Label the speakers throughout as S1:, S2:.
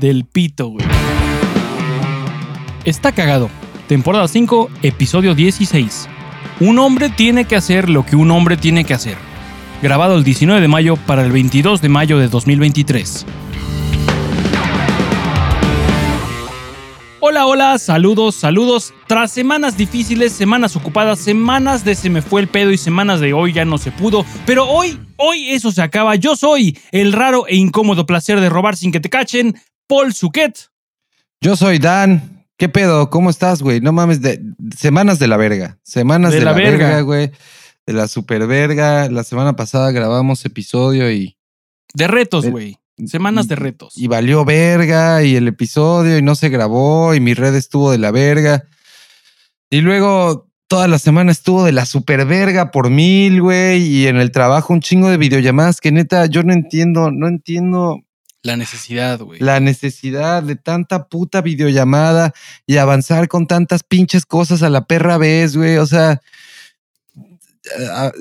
S1: del pito, güey. Está cagado. Temporada 5, episodio 16. Un hombre tiene que hacer lo que un hombre tiene que hacer. Grabado el 19 de mayo para el 22 de mayo de 2023. Hola, hola, saludos, saludos. Tras semanas difíciles, semanas ocupadas, semanas de se me fue el pedo y semanas de hoy ya no se pudo, pero hoy, hoy eso se acaba. Yo soy el raro e incómodo placer de robar sin que te cachen, Paul Suquet.
S2: Yo soy Dan. ¿Qué pedo? ¿Cómo estás, güey? No mames, de, semanas de la verga. Semanas de, la, verga, güey. De la super verga. La semana pasada grabamos episodio y.
S1: De retos, güey. Semanas de retos.
S2: Y valió verga y el episodio y no se grabó y mi red estuvo de la verga. Y luego toda la semana estuvo de la super verga por mil, güey. Y en el trabajo un chingo de videollamadas que neta yo no entiendo, no entiendo.
S1: La necesidad, güey.
S2: La necesidad de tanta puta videollamada y avanzar con tantas pinches cosas a la perra vez, güey. O sea,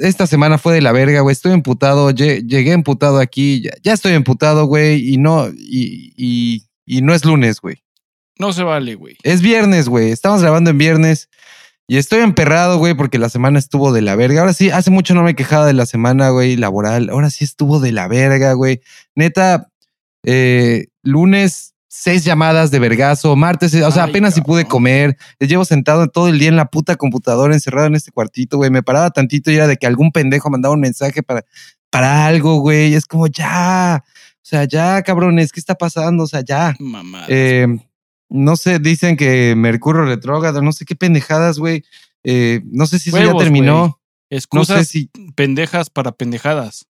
S2: esta semana fue de la verga, güey. Estoy emputado. Llegué emputado aquí. Ya, estoy emputado, güey. Y no, y, y, no es lunes, güey.
S1: No se vale, güey.
S2: Es viernes, güey. Estamos grabando en viernes. Y estoy emperrado, güey, porque la semana estuvo de la verga. Ahora sí, hace mucho no me quejaba de la semana, güey, laboral. Ahora sí estuvo de la verga, güey. Neta, eh, lunes seis llamadas de vergazo, martes, o sea, apenas si pude comer. Llevo sentado todo el día en la puta computadora, encerrado en este cuartito, güey. Me paraba tantito y era de que algún pendejo mandaba un mensaje para, para algo, güey. Es como, ya, o sea, ya, cabrones, ¿qué está pasando? O sea, ya.
S1: Mamá.
S2: Eh, no sé, dicen que Mercurio retrógrado, no sé qué pendejadas, güey. Eh, no sé si eso ya terminó.
S1: Excusas no sé si... pendejas para pendejadas.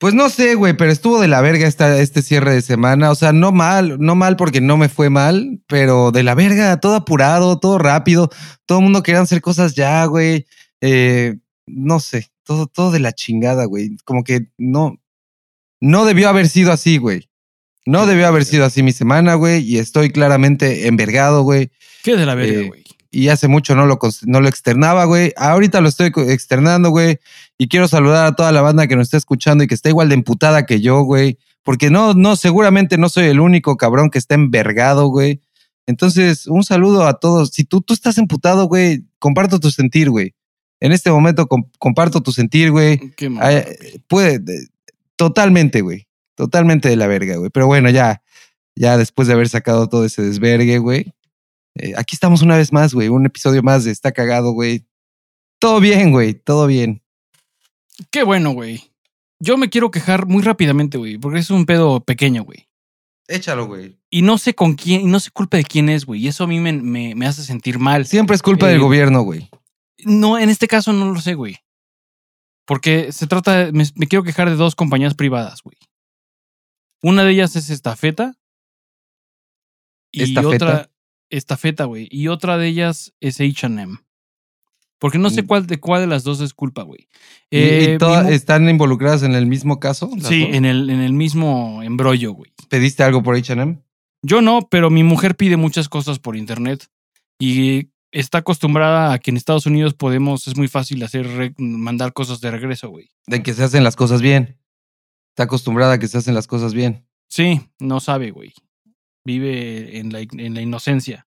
S2: Pues no sé, güey, pero estuvo de la verga esta, este cierre de semana. O sea, no mal, no mal porque no me fue mal, pero de la verga, todo apurado, todo rápido. Todo el mundo quería hacer cosas ya, güey. Eh, no sé, todo, todo de la chingada, güey. Como que no, no debió haber sido así, güey. No debió haber sido así mi semana, güey, y estoy claramente envergado, güey.
S1: ¿Qué de la verga, eh, güey?
S2: y hace mucho no lo, no lo externaba, güey. Ahorita lo estoy externando, güey. Y quiero saludar a toda la banda que nos está escuchando y que está igual de emputada que yo, güey. Porque no, no, seguramente no soy el único cabrón que está envergado, güey. Entonces, un saludo a todos. Si tú, tú estás emputado, güey, comparto tu sentir, güey. En este momento comparto tu sentir, güey.
S1: Qué
S2: puede, totalmente, güey. Totalmente de la verga, güey. Pero bueno, ya, ya después de haber sacado todo ese desvergue, güey eh, aquí estamos una vez más, güey. Un episodio más de Está Cagado, güey. Todo bien, güey. Todo bien.
S1: Qué bueno, güey. Yo me quiero quejar muy rápidamente, güey, porque es un pedo pequeño, güey.
S2: Échalo, güey.
S1: Y no sé con quién, y no sé culpa de quién es, güey. Y eso a mí me, me, hace sentir mal.
S2: Siempre es culpa del eh, gobierno, güey.
S1: No, en este caso no lo sé, güey. Porque se trata, me, me quiero quejar de dos compañías privadas, güey. Una de ellas es Estafeta. Y
S2: ¿Estafeta?
S1: otra, estafeta, güey. Y otra de ellas es HM. Porque no sé cuál de cuál de las dos es culpa, güey.
S2: ¿Y, eh, están involucradas en el mismo caso?
S1: Sí, en el, en el mismo embrollo, güey.
S2: ¿Pediste algo por HM?
S1: Yo no, pero mi mujer pide muchas cosas por internet. Y está acostumbrada a que en Estados Unidos podemos, es muy fácil hacer, mandar cosas de regreso, güey.
S2: De que se hacen las cosas bien. Está acostumbrada a que se hacen las cosas bien.
S1: Sí, no sabe, güey vive en la, en la inocencia.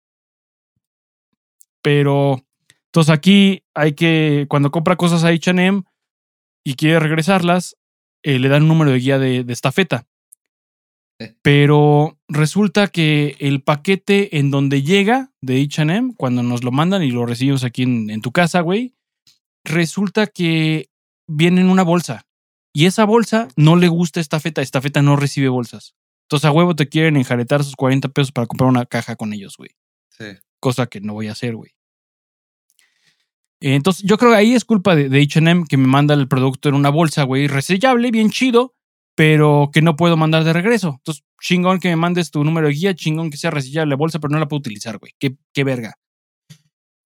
S1: Pero, entonces aquí hay que, cuando compra cosas a HM y quiere regresarlas, eh, le dan un número de guía de, de estafeta. Pero resulta que el paquete en donde llega de HM, cuando nos lo mandan y lo recibimos aquí en, en tu casa, güey, resulta que viene en una bolsa. Y esa bolsa no le gusta esta feta. Esta feta no recibe bolsas. Entonces a huevo te quieren enjaretar sus 40 pesos para comprar una caja con ellos, güey.
S2: Sí.
S1: Cosa que no voy a hacer, güey. Entonces yo creo que ahí es culpa de, HM que me manda el producto en una bolsa, güey, resellable, bien chido, pero que no puedo mandar de regreso. Entonces, chingón que me mandes tu número de guía, chingón que sea resellable la bolsa, pero no la puedo utilizar, güey. Qué, qué verga.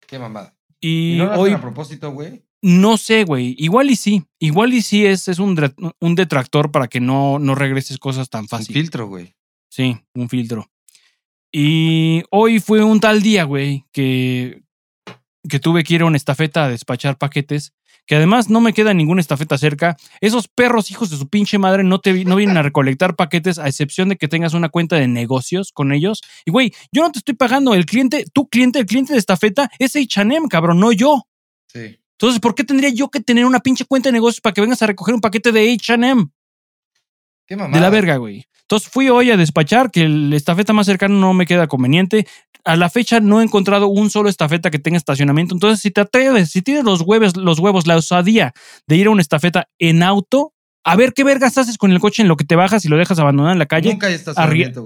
S2: Qué mamada.
S1: Y,
S2: no
S1: hoy,
S2: a propósito, güey?
S1: No sé, güey. Igual y sí. Igual y sí es, es un, un detractor para que no, no regreses cosas tan fácil.
S2: Un filtro, güey.
S1: Sí, un filtro. Y hoy fue un tal día, güey, que, que tuve que ir a una estafeta a despachar paquetes que además no me queda ninguna estafeta cerca. Esos perros hijos de su pinche madre no, te, no vienen a recolectar paquetes a excepción de que tengas una cuenta de negocios con ellos. Y güey, yo no te estoy pagando. El cliente, tu cliente, el cliente de estafeta es H&M, cabrón, no yo.
S2: Sí.
S1: Entonces, ¿por qué tendría yo que tener una pinche cuenta de negocios para que vengas a recoger un paquete de H&M?
S2: Qué mamada.
S1: De la verga, güey. Entonces fui hoy a despachar, que el estafeta más cercano no me queda conveniente. A la fecha no he encontrado un solo estafeta que tenga estacionamiento. Entonces, si te atreves, si tienes los huevos, los huevos, la osadía de ir a una estafeta en auto, a ver qué vergas haces con el coche en lo que te bajas y lo dejas abandonado en la calle,
S2: Nunca hay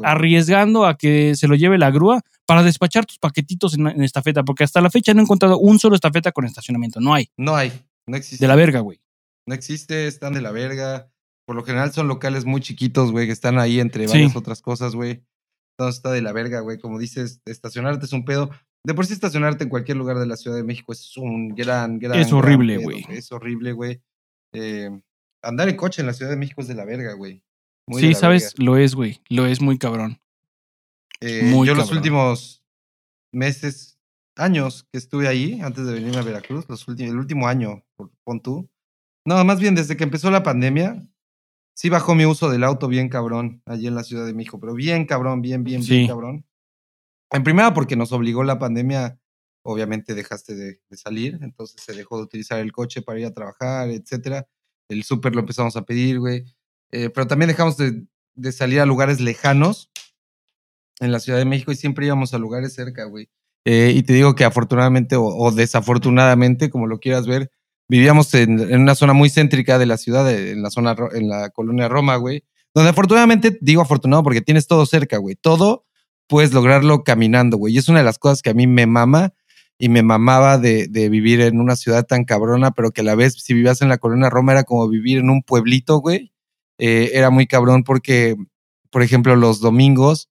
S1: arriesgando a que se lo lleve la grúa para despachar tus paquetitos en, en estafeta, porque hasta la fecha no he encontrado un solo estafeta con estacionamiento. No hay.
S2: No hay. No existe.
S1: De la verga, güey.
S2: No existe, están de la verga. Por lo general son locales muy chiquitos, güey, que están ahí entre
S1: Sí.
S2: varias otras cosas, güey. Entonces está de la verga, güey. Como dices, estacionarte es un pedo. De por sí estacionarte en cualquier lugar de la Ciudad de México es un gran, gran.
S1: Es horrible, güey.
S2: Es horrible, güey. Eh, andar en coche en la Ciudad de México es de la verga, güey.
S1: Sí, sabes,
S2: verga.
S1: lo es, güey. Lo es muy cabrón.
S2: Eh,
S1: muy
S2: yo los últimos meses, años que estuve ahí, antes de venirme a Veracruz, los últimos, el último año, pon tú. No, más bien desde que empezó la pandemia, sí bajó mi uso del auto bien cabrón allí en la Ciudad de México, pero bien cabrón, bien, bien, bien cabrón. En primera porque nos obligó la pandemia, obviamente dejaste de, de salir, entonces se dejó de utilizar el coche para ir a trabajar, etcétera. El súper lo empezamos a pedir, güey. Eh, pero también dejamos de, de salir a lugares lejanos en la Ciudad de México y siempre íbamos a lugares cerca, güey. Eh, y te digo que afortunadamente o, o desafortunadamente, como lo quieras ver, vivíamos en, una zona muy céntrica de la ciudad, de- en la zona, en la colonia Roma, güey. Donde afortunadamente, digo afortunado porque tienes todo cerca, güey. Todo puedes lograrlo caminando, güey. Y es una de las cosas que a mí me mama y me mamaba de, de vivir en una ciudad tan cabrona, pero que a la vez, si vivías en la colonia Roma, era como vivir en un pueblito, güey. Eh, era muy cabrón porque, por ejemplo, los domingos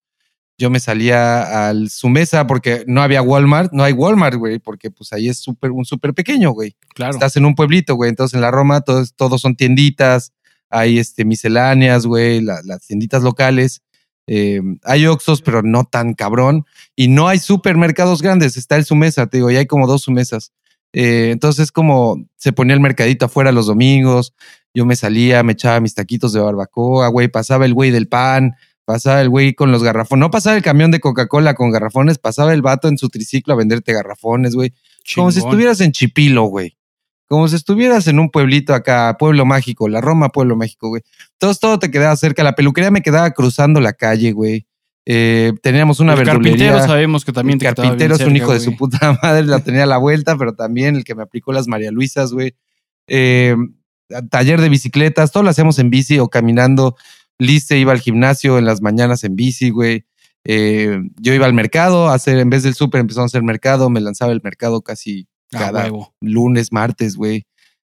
S2: yo me salía al su mesa porque no había Walmart, no hay Walmart, güey, porque pues ahí es súper un súper pequeño, güey.
S1: Claro.
S2: Estás en un pueblito, güey, entonces en la Roma todos, todos son tienditas, hay este misceláneas, güey, la- las tienditas locales. eh, hay Oxxos, pero no tan cabrón. Y no hay supermercados grandes, está el su mesa, te digo, y hay como dos su mesas. Eh, entonces como se ponía el mercadito afuera los domingos, yo me salía, me echaba mis taquitos de barbacoa, güey, pasaba el güey del pan, pasaba el güey con los garrafones, no pasaba el camión de Coca-Cola con garrafones, pasaba el vato en su triciclo a venderte garrafones, güey. Como si estuvieras en Chipilo, güey. Como si estuvieras en un pueblito acá, Pueblo Mágico, la Roma, Pueblo Mágico, güey. Todo, todo te quedaba cerca. La peluquería me quedaba cruzando la calle, güey. Eh, teníamos una
S1: el carpintero
S2: verdulería.
S1: sabemos que también
S2: el
S1: te quedaba
S2: carpintero es un
S1: cerca,
S2: hijo de su puta madre, la tenía a la vuelta, pero también el que me aplicó las María Luisas, güey. Eh, taller de bicicletas, todo lo hacíamos en bici o caminando. Liz se iba al gimnasio en las mañanas en bici, güey. Eh, yo iba al mercado a hacer, en vez del súper empezamos a hacer mercado, me lanzaba el mercado casi cada
S1: huevo.
S2: lunes, martes, güey.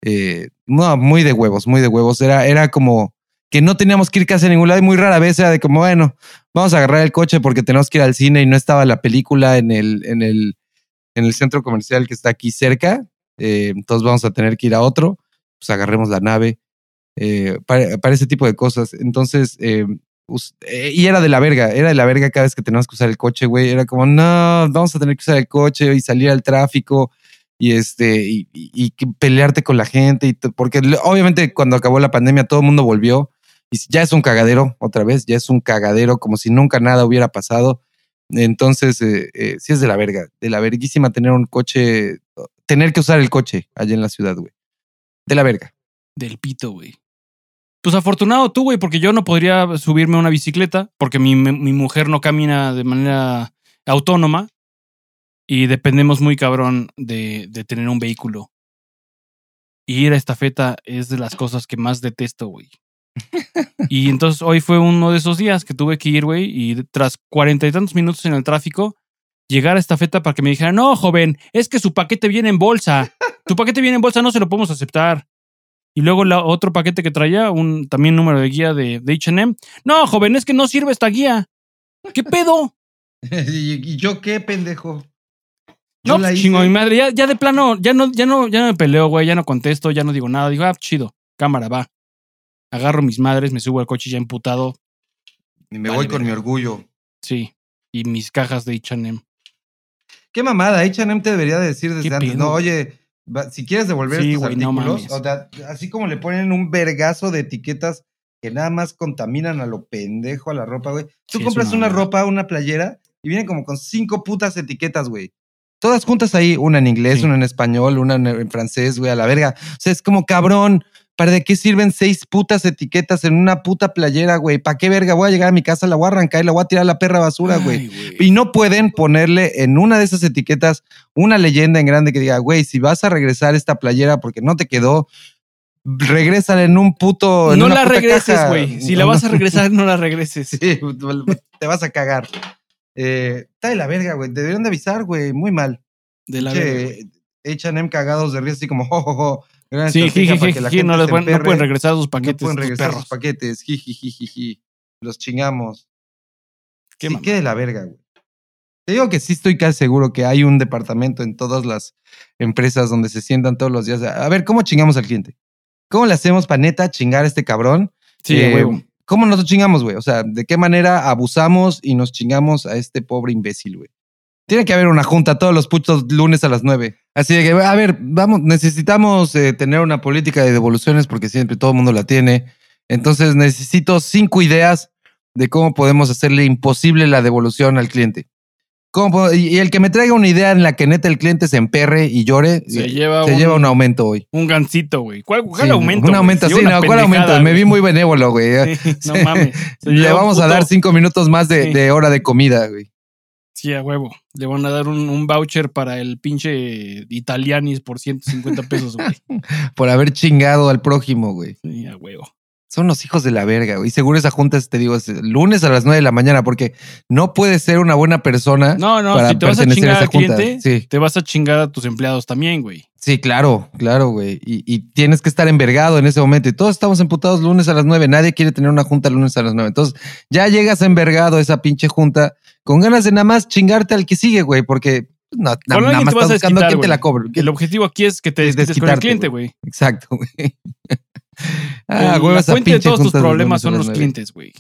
S2: Eh, no, muy de huevos, muy de huevos. Era, era como que no teníamos que ir casi a ningún lado y muy rara vez era de como, bueno, vamos a agarrar el coche porque tenemos que ir al cine y no estaba la película en el, en el, en el centro comercial que está aquí cerca. Eh, entonces vamos a tener que ir a otro. Pues agarremos la nave. Eh, para, para ese tipo de cosas. Entonces, eh, eh, y era de la verga, era de la verga cada vez que teníamos que usar el coche, güey. Era como, no, vamos a tener que usar el coche y salir al tráfico y este y, pelearte con la gente y porque obviamente cuando acabó la pandemia todo el mundo volvió y ya es un cagadero otra vez ya es un cagadero como si nunca nada hubiera pasado entonces eh, eh, sí es de la verga de la verguísima tener un coche tener que usar el coche allá en la ciudad güey de la verga
S1: Del pito, güey. Pues afortunado tú, güey, porque yo no podría subirme a una bicicleta porque mi, mi mujer no camina de manera autónoma y dependemos muy cabrón de, de tener un vehículo. Y ir a esta feta es de las cosas que más detesto, güey. Y entonces hoy fue uno de esos días que tuve que ir, güey, y tras cuarenta y tantos minutos en el tráfico, llegar a esta feta para que me dijeran, no, joven, es que su paquete viene en bolsa. Tu paquete viene en bolsa, no se lo podemos aceptar. Y luego la, otro paquete que traía, un también número de guía de, de HM. No, joven, es que no sirve esta guía. ¿Qué pedo?
S2: ¿Y, yo qué pendejo
S1: No, pues, chingo, mi madre, ya, ya de plano, ya no, ya no, ya no me peleo, güey, ya no contesto, ya no digo nada. Digo, ah, chido, cámara, va. Agarro mis madres, me subo al coche ya emputado.
S2: y me
S1: Vale,
S2: voy con mi orgullo
S1: Sí. Y mis cajas de HM.
S2: qué mamada H&M te debería de decir desde
S1: ¿Qué
S2: antes
S1: pedo?
S2: no oye si quieres devolver
S1: Sí,
S2: estos artículos, o sea, así como le ponen un vergazo de etiquetas que nada más contaminan a lo pendejo a la ropa, güey. Tú
S1: Sí,
S2: compras
S1: una
S2: una ropa, una playera, y viene como con cinco putas etiquetas, güey. Todas juntas ahí, una en inglés,
S1: Sí.
S2: una en español, una en, francés, güey, a la verga. O sea, es como cabrón. ¿Para de qué sirven seis putas etiquetas en una puta playera, güey? ¿Para qué verga? Voy a llegar a mi casa, la voy a arrancar y la voy a tirar a la perra basura, güey. Y no pueden ponerle en una de esas etiquetas una leyenda en grande que diga, güey, si vas a regresar esta playera porque no te quedó, regrésala en un puto. en
S1: No la regreses,
S2: caja".
S1: güey. Si la vas a regresar, no la regreses.
S2: Sí, te vas a cagar. Eh, está de la verga, güey. Deberían de avisar, güey. Muy mal.
S1: De la verga, güey.
S2: HM cagados de risa, así como, jo, jo, jo. Gran
S1: Sí,
S2: para
S1: jiji,
S2: que la
S1: jiji, no, les pueden, no pueden regresar sus
S2: No
S1: paquetes.
S2: pueden
S1: tus
S2: regresar sus paquetes. Jiji, Los chingamos.
S1: Qué
S2: sí, qué de la verga, güey. Te digo que sí estoy casi seguro que hay un departamento en todas las empresas donde se sientan todos los días. A ver, ¿cómo chingamos al cliente? ¿Cómo le hacemos para neta chingar a este cabrón?
S1: Sí,
S2: Eh,
S1: huevo.
S2: ¿Cómo nos chingamos, güey? O sea, ¿de qué manera abusamos y nos chingamos a este pobre imbécil, güey? Tiene que haber una junta todos los putos lunes a las nueve. Así de que, a ver, vamos, necesitamos eh, tener una política de devoluciones porque siempre todo el mundo la tiene. Entonces necesito cinco ideas de cómo podemos hacerle imposible la devolución al cliente. ¿Cómo y el que me traiga una idea en la que neta el cliente se emperre y llore,
S1: Se
S2: eh,
S1: lleva
S2: se
S1: un-
S2: lleva un aumento hoy.
S1: Un gancito, güey. ¿Cuál, cuál
S2: Sí,
S1: aumento?
S2: Un aumento, sí, no, ¿cuál aumento? Me vi muy benévolo, güey.
S1: Sí, no mames.
S2: Le vamos a dar cinco minutos más de hora de comida, güey.
S1: Sí, a huevo. Le van a dar un, un voucher para el pinche Italianis por 150 pesos, güey.
S2: Por haber chingado al prójimo, güey.
S1: Sí, a huevo.
S2: Son los hijos de la verga, güey. Y seguro esa junta, te digo, es lunes a las nueve de la mañana, porque no puedes ser una buena persona.
S1: No, no,
S2: para
S1: si te vas a chingar
S2: esa junta.
S1: cliente,
S2: Sí.
S1: te vas a chingar a tus empleados también, güey.
S2: Sí, claro, claro, güey. Y, y tienes que estar envergado en ese momento. Y todos estamos emputados lunes a las nueve. Nadie quiere tener una junta lunes a las nueve. Entonces, ya llegas envergado a esa pinche junta con ganas de nada más chingarte al que sigue, güey, porque no, na-
S1: Con
S2: nada más estás
S1: a
S2: buscando quién te la cobre.
S1: El objetivo aquí es que te
S2: Es
S1: desquites con el cliente,
S2: güey. Exacto, güey. Ah, güey,
S1: la fuente de todos tus problemas son
S2: las
S1: los clientes, güey.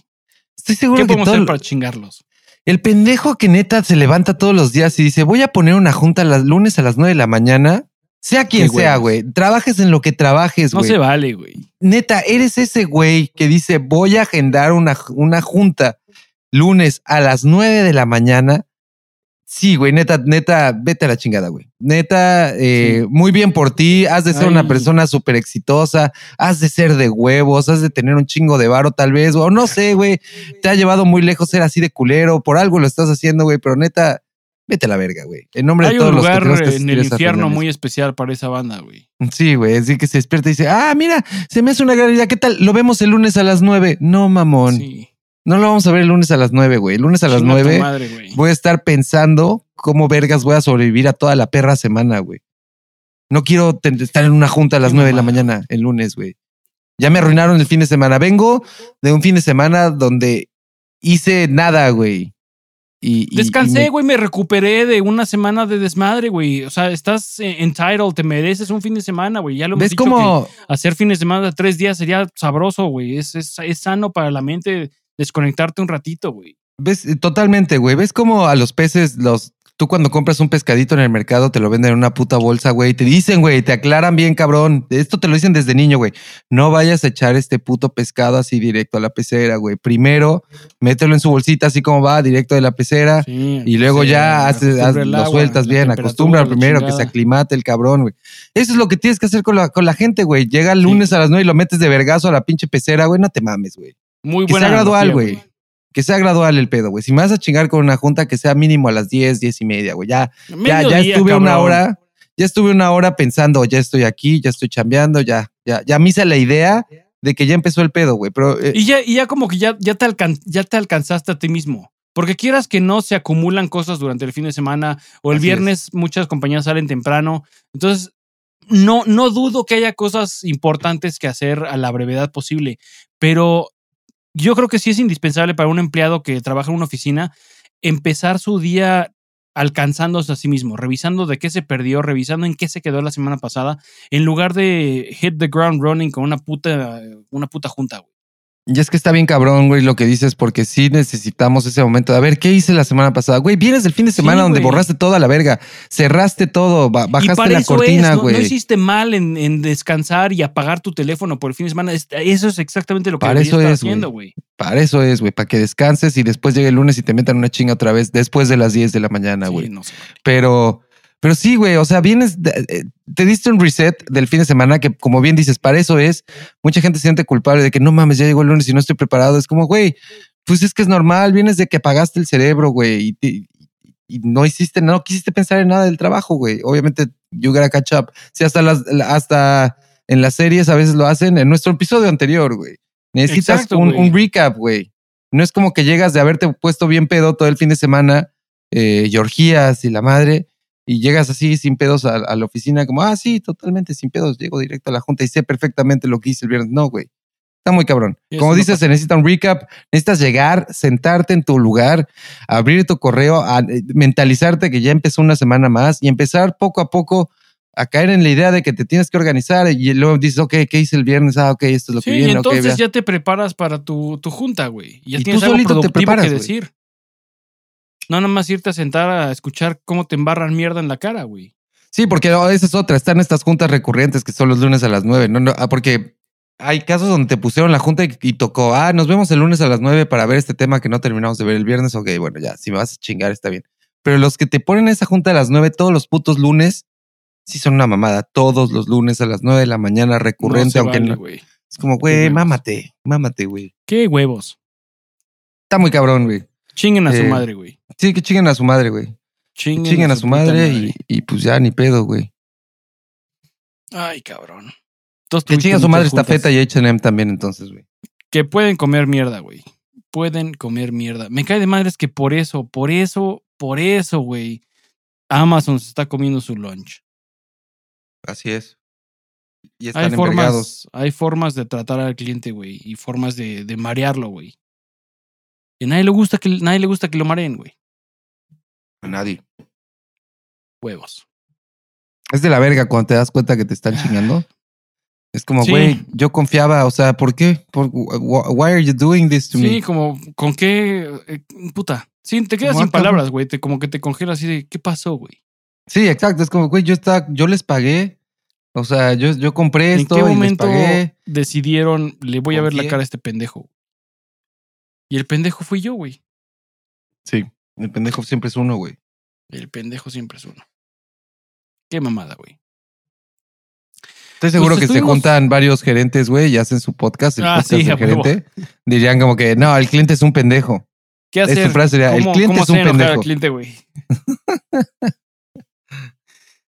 S2: Estoy seguro
S1: ¿Qué
S2: que
S1: podemos
S2: todo,
S1: hacer para chingarlos?
S2: El pendejo que neta se levanta todos los días y dice, voy a poner una junta los lunes a las 9 de la mañana, sea quien
S1: Qué
S2: sea, güey. Trabajes en lo que trabajes,
S1: No
S2: güey.
S1: se vale, güey.
S2: Neta, eres ese güey que dice, voy a agendar una, una junta lunes a las 9 de la mañana. Sí, güey, neta, neta, vete a la chingada, güey. Neta, eh,
S1: Sí.
S2: muy bien por ti. Has de ser una persona súper exitosa. Has de ser de huevos. Has de tener un chingo de varo, tal vez. O no sé, güey. Te ha llevado muy lejos ser así de culero. Por algo lo estás haciendo, güey. Pero neta, vete a la verga, güey. En nombre
S1: Hay
S2: de todos
S1: un
S2: los que
S1: lugar
S2: tenemos que
S1: en el infierno muy especial para esa banda, güey.
S2: Sí, güey. Así que se despierta y dice, ah, mira, se me hace una gran idea. ¿Qué tal? Lo vemos el lunes a las 9. No, mamón.
S1: Sí.
S2: No lo vamos a ver el lunes a las 9, güey. El lunes a las
S1: Chinga tu
S2: 9
S1: madre,
S2: voy a estar pensando cómo vergas voy a sobrevivir a toda la perra semana, güey. No quiero estar en una junta a las 9 de la mañana el lunes, güey. Ya me arruinaron el fin de semana. Vengo de un fin de semana donde hice nada, güey. Y,
S1: Descansé,
S2: me-
S1: güey, me recuperé de una semana de desmadre, güey. O sea, estás entitled, te mereces un fin de semana, güey. Ya lo hemos
S2: ¿Ves
S1: dicho que hacer fin de semana de tres días sería sabroso, güey. Es, es, es sano para la mente desconectarte un ratito, güey.
S2: ¿Ves? Eh, Totalmente, güey. ¿Ves cómo a los peces los... Tú cuando compras un pescadito en el mercado te lo venden en una puta bolsa, güey. Te dicen, güey, te aclaran bien, cabrón. Esto te lo dicen desde niño, güey. No vayas a echar este puto pescado así directo a la pecera, güey. Primero, mételo en su bolsita así como va, directo de la pecera.
S1: Sí,
S2: Y luego
S1: sí,
S2: ya haces, haz- lo sueltas bien, acostumbra primero que se aclimate el cabrón, güey. Eso es lo que tienes que hacer con la, con la gente, güey. Llega el
S1: Sí.
S2: lunes a las nueve y lo metes de vergazo a la pinche pecera, güey. No te mames, güey.
S1: Muy
S2: Que
S1: buena
S2: sea gradual, güey. Que sea gradual el pedo, güey. Si me vas a chingar con una junta, que sea mínimo a las 10, 10 y media, güey. Ya, ya, ya estuve una hora, ya estuve una hora pensando, ya estoy aquí, ya estoy chambeando, ya, ya, ya me hice la idea de que ya empezó el pedo, güey. Pero eh,
S1: Y ya, y ya como que ya, ya, te alcan- ya te alcanzaste a ti mismo. Porque quieras que no se acumulan cosas durante el fin de semana o el viernes muchas compañías salen temprano. Entonces, no, no dudo que haya cosas importantes que hacer a la brevedad posible, pero yo creo que sí es indispensable para un empleado que trabaja en una oficina empezar su día alcanzándose a sí mismo, revisando de qué se perdió, revisando en qué se quedó la semana pasada, en lugar de hit the ground running con una puta, una puta junta, güey.
S2: Y es que está bien cabrón, güey, lo que dices, porque sí necesitamos ese momento de a ver qué hice la semana pasada. Güey, vienes del fin de semana
S1: Sí,
S2: donde
S1: güey.
S2: borraste toda la verga, cerraste todo, ba-
S1: y
S2: bajaste
S1: para
S2: la
S1: eso
S2: cortina,
S1: es, no,
S2: güey.
S1: no hiciste mal en, en descansar y apagar tu teléfono por el fin de semana. Es- Eso es exactamente lo que
S2: Para eso
S1: estar
S2: es, güey.
S1: haciendo, güey.
S2: Para eso es, güey, para que descanses y después llegue el lunes y te metan una chinga otra vez después de las 10 de la mañana,
S1: Sí,
S2: güey.
S1: no sé.
S2: Pero, pero sí, güey, o sea, vienes, eh, te diste un reset del fin de semana que, como bien dices, para eso es. Mucha gente se siente culpable de que no mames, ya llegó el lunes y no estoy preparado. Es como, güey, pues es que es normal, vienes de que apagaste el cerebro, güey, y, te- y no hiciste, no quisiste pensar en nada del trabajo, güey. Obviamente, you gotta catch up. Si hasta las, hasta en las series a veces lo hacen, en nuestro episodio anterior, güey. Necesitas
S1: Exacto,
S2: un, recap, güey. No es como que llegas de haberte puesto bien pedo todo el fin de semana, eh, y orgías y la madre, y llegas así sin pedos a, a la oficina, como, ah, sí, totalmente sin pedos, llego directo a la junta y sé perfectamente lo que hice el viernes. No, güey. Está muy cabrón. Como
S1: no
S2: dices,
S1: pasa.
S2: se necesita un recap, necesitas llegar, sentarte en tu lugar, abrir tu correo, a- eh, mentalizarte que ya empezó una semana más y empezar poco a poco a caer en la idea de que te tienes que organizar y luego dices, ok, ¿qué hice el viernes? Ah, ok, esto es lo
S1: Sí,
S2: que
S1: y
S2: viene. ok,
S1: entonces ya te preparas para tu, tu junta, güey. Y ya
S2: Y tú
S1: tienes algo
S2: solito te preparas,
S1: que decir. No nada más irte a sentar a escuchar cómo te embarran mierda en la cara, güey.
S2: Sí, porque oh, esa es otra. Están estas juntas recurrentes que son los lunes a las nueve. No, no, ah, porque hay casos donde te pusieron la junta y, y tocó, ah, nos vemos el lunes a las nueve para ver este tema que no terminamos de ver el viernes. Ok, bueno, ya, si me vas a chingar está bien. Pero los que te ponen esa junta a las nueve todos los putos lunes, sí son una mamada. Todos los lunes a las nueve de la mañana recurrente,
S1: no
S2: aunque
S1: vale,
S2: no. Es como, güey, mámate, mámate, güey.
S1: Qué huevos.
S2: Está muy cabrón, güey.
S1: Chinguen a su
S2: Eh,
S1: madre, güey.
S2: Sí, que chinguen a su madre, güey.
S1: Chinguen,
S2: Chinguen a su madre, Y, y pues ya ni pedo, güey.
S1: Ay, cabrón. Entonces,
S2: Que chinga a su madre esta feta y H&M también, entonces, güey.
S1: Que pueden comer mierda, güey. Pueden comer mierda. Me cae de madres que por eso, por eso, por eso, güey. Amazon se está comiendo su lunch.
S2: Así es. Y
S1: Hay
S2: están envergados.
S1: formas, hay formas de tratar al cliente, güey, y formas de, de marearlo, güey. Y nadie le gusta que nadie le gusta que lo mareen, güey.
S2: A nadie.
S1: Huevos.
S2: Es de la verga cuando te das cuenta que te están chingando. Es como,
S1: Sí.
S2: güey, yo confiaba, o sea, ¿por qué? ¿Por, wh- why are you doing this to
S1: Sí,
S2: me?
S1: como con qué eh, puta. Sí, te quedas sin
S2: ah,
S1: palabras, güey. Te, como que te congelas así de ¿qué pasó, güey?
S2: Sí, exacto. Es como, güey, yo estaba, yo les pagué. O sea, yo, yo compré
S1: ¿En
S2: esto
S1: qué
S2: y les
S1: momento
S2: pagué.
S1: decidieron le voy a ver la cara a este pendejo? Y el pendejo fui yo, güey.
S2: Sí, el pendejo siempre es uno, güey.
S1: El pendejo siempre es uno. Qué mamada, güey.
S2: Estoy seguro
S1: Pues
S2: que se juntan varios gerentes, güey, y hacen su podcast, el
S1: Ah,
S2: podcast
S1: sí,
S2: del gerente. Dirían como que, no, el cliente es un pendejo.
S1: ¿Qué
S2: Esta
S1: hacer?
S2: frase sería, el
S1: ¿Cómo-
S2: cliente es un pendejo.
S1: al cliente, güey?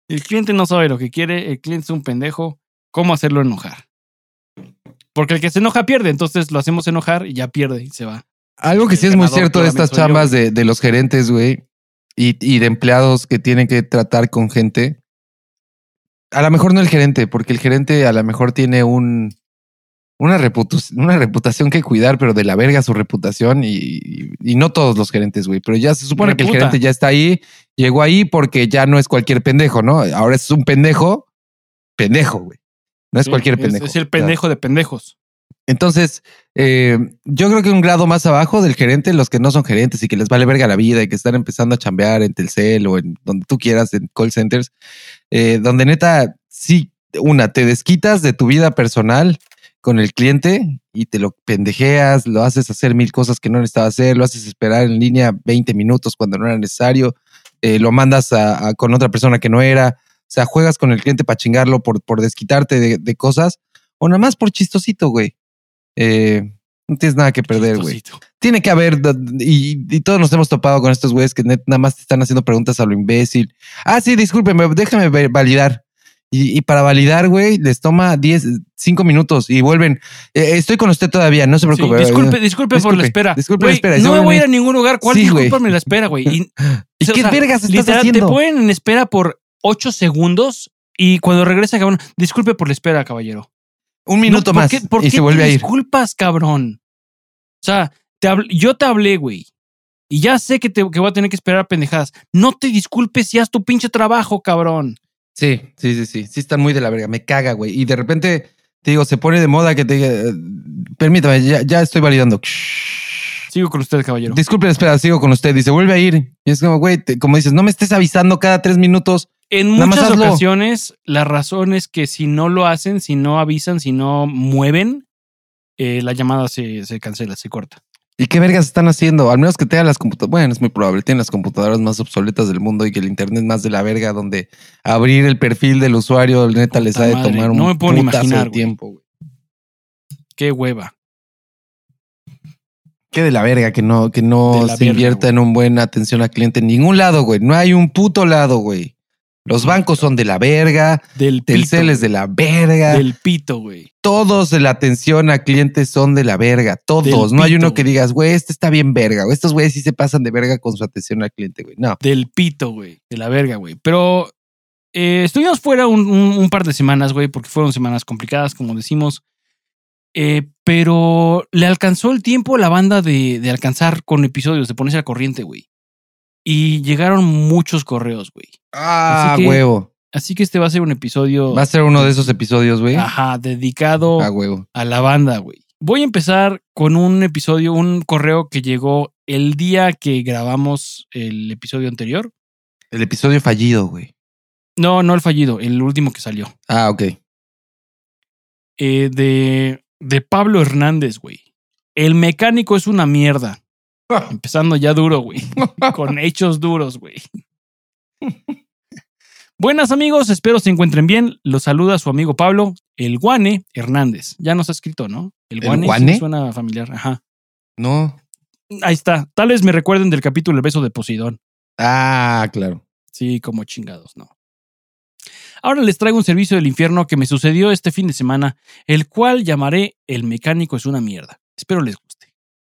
S1: el cliente no sabe lo que quiere, el cliente es un pendejo. ¿Cómo hacerlo enojar? Porque el que se enoja pierde, entonces lo hacemos enojar y ya pierde y se va.
S2: Algo que sí es muy cierto de estas chambas de, de los gerentes, güey, y, y de empleados que tienen que tratar con gente. A lo mejor no el gerente, porque el gerente a lo mejor tiene un, una, reputu- una reputación que cuidar, pero de la verga su reputación y, y- y no todos los gerentes, güey. Pero ya se supone que el gerente ya está ahí, llegó ahí porque ya no es cualquier pendejo, ¿no? Ahora es un pendejo, pendejo, güey. No es
S1: Sí,
S2: cualquier pendejo.
S1: Es el pendejo de pendejos.
S2: Entonces, eh, yo creo que un grado más abajo del gerente, los que no son gerentes y que les vale verga la vida y que están empezando a chambear en Telcel o en donde tú quieras, en call centers, eh, donde neta, sí, una, te desquitas de tu vida personal con el cliente y te lo pendejeas, lo haces hacer mil cosas que no necesitaba hacer, lo haces esperar en línea 20 minutos cuando no era necesario, eh, lo mandas a- a- con otra persona que no era, o sea, juegas con el cliente para chingarlo por, por desquitarte de, de cosas o nada más por chistosito, güey. Eh, no tienes nada que perder, güey. Tiene que haber, y, y todos nos hemos topado con estos güeyes que net- nada más te están haciendo preguntas a lo imbécil. Ah, sí, discúlpeme, déjame ver- validar. Y, y para validar, güey, les toma 10, 5 minutos y vuelven. "Eh, estoy con usted todavía, no se
S1: Sí,
S2: preocupe.
S1: disculpe, disculpe, por la espera.
S2: disculpe la
S1: Güey,
S2: espera,
S1: No me voy a ir
S2: a
S1: ningún lugar. ¿Cuál
S2: Sí,
S1: discúlpame la espera, güey? Y,
S2: ¿Y
S1: o
S2: qué
S1: sea,
S2: vergas estás
S1: literal,
S2: haciendo?
S1: Te ponen en espera por 8 segundos y cuando regresa, cabrón, disculpe por la espera, caballero.
S2: Un minuto
S1: No, ¿por
S2: más
S1: qué- por
S2: y
S1: qué
S2: se vuelve
S1: te
S2: a ir.
S1: Disculpas, cabrón. O sea, te yo te hablé, güey. Y ya sé que, te, que voy a tener que esperar a pendejadas. No te disculpes y haz tu pinche trabajo, cabrón.
S2: Sí, sí, sí, sí. Sí, están muy de la verga. Me caga, güey. Y de repente te digo, se pone de moda que te diga, eh, permítame, ya, ya estoy validando.
S1: Sigo con usted, caballero.
S2: Disculpe, espera, sigo con usted. Dice, vuelve a ir. Y es como, güey, te- como dices, no me estés avisando cada tres minutos.
S1: En
S2: Nada
S1: muchas ocasiones, la razón es que si no lo hacen, si no avisan, si no mueven, eh, la llamada se, se cancela, se corta.
S2: ¿Y qué vergas están haciendo? Al menos que tengan las computadoras. Bueno, es muy probable. Tienen las computadoras más obsoletas del mundo y que el internet más de la verga, donde abrir el perfil del usuario, neta, les ha de
S1: madre,
S2: tomar un
S1: no me puedo
S2: putazo
S1: imaginar,
S2: de tiempo. güey.
S1: Qué hueva.
S2: Qué de la verga que no, que no se
S1: verga,
S2: invierta en un buen atención al cliente en ningún lado, güey. No hay un puto lado, güey. Los bancos son de la verga,
S1: Del pito.
S2: Telcel es
S1: güey.
S2: de la verga,
S1: Del pito, güey.
S2: todos de la atención a clientes son de la verga, todos.
S1: Del
S2: no hay
S1: pito,
S2: uno que digas, güey, este está bien verga, o estos güeyes sí se pasan de verga con su atención al cliente, güey. No.
S1: Del pito, güey. De la verga, güey. Pero eh, estuvimos fuera un, un- un par de semanas, güey, porque fueron semanas complicadas, como decimos. Eh, pero le alcanzó el tiempo a la banda de, de alcanzar con episodios, de ponerse al corriente, güey. Y llegaron muchos correos, güey.
S2: Ah,
S1: Así que-
S2: huevo.
S1: Así que este va a ser un episodio,
S2: Va a ser uno de esos episodios, güey.
S1: ajá, dedicado
S2: Ah, huevo.
S1: a la banda, güey. Voy a empezar con un episodio, un correo que llegó el día que grabamos el episodio anterior.
S2: El episodio fallido, güey.
S1: No, no el fallido, el último que salió.
S2: Ah, ok.
S1: Eh, de, de Pablo Hernández, güey. El mecánico es una mierda. Empezando ya duro, güey. Con hechos duros, güey. Buenas amigos, espero se encuentren bien. Los saluda su amigo Pablo, el Guane Hernández. Ya nos ha escrito, ¿no?
S2: ¿El
S1: Guane
S2: Guane?
S1: suena familiar. Ajá.
S2: No.
S1: Ahí está. Tal vez me recuerden del capítulo El beso de Poseidón.
S2: Ah, claro.
S1: Sí, como chingados, ¿no? Ahora les traigo un servicio del infierno que me sucedió este fin de semana, el cual llamaré El mecánico es una mierda. Espero les guste.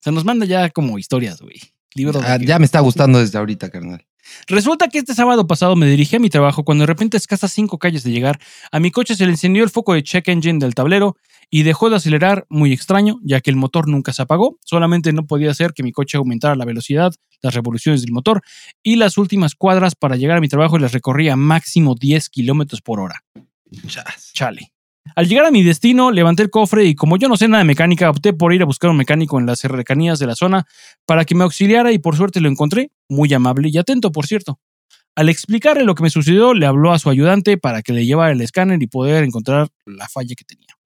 S1: Se nos manda ya como historias, güey. Libro de
S2: Ah, ya me está gustando desde ahorita, carnal.
S1: Resulta que este sábado pasado me dirigí a mi trabajo cuando de repente a escasas cinco calles de llegar, a mi coche se le encendió el foco de check engine del tablero y dejó de acelerar muy extraño, ya que el motor nunca se apagó, solamente no podía hacer que mi coche aumentara la velocidad, las revoluciones del motor y las últimas cuadras para llegar a mi trabajo las recorría máximo 10 kilómetros por hora. Chale. Al llegar a mi destino, levanté el cofre y como yo no sé nada de mecánica, opté por ir a buscar un mecánico en las cercanías de la zona para que me auxiliara y por suerte lo encontré, muy amable y atento, por cierto. Al explicarle lo que me sucedió, le habló a su ayudante para que le llevara el escáner y poder encontrar la falla que tenía.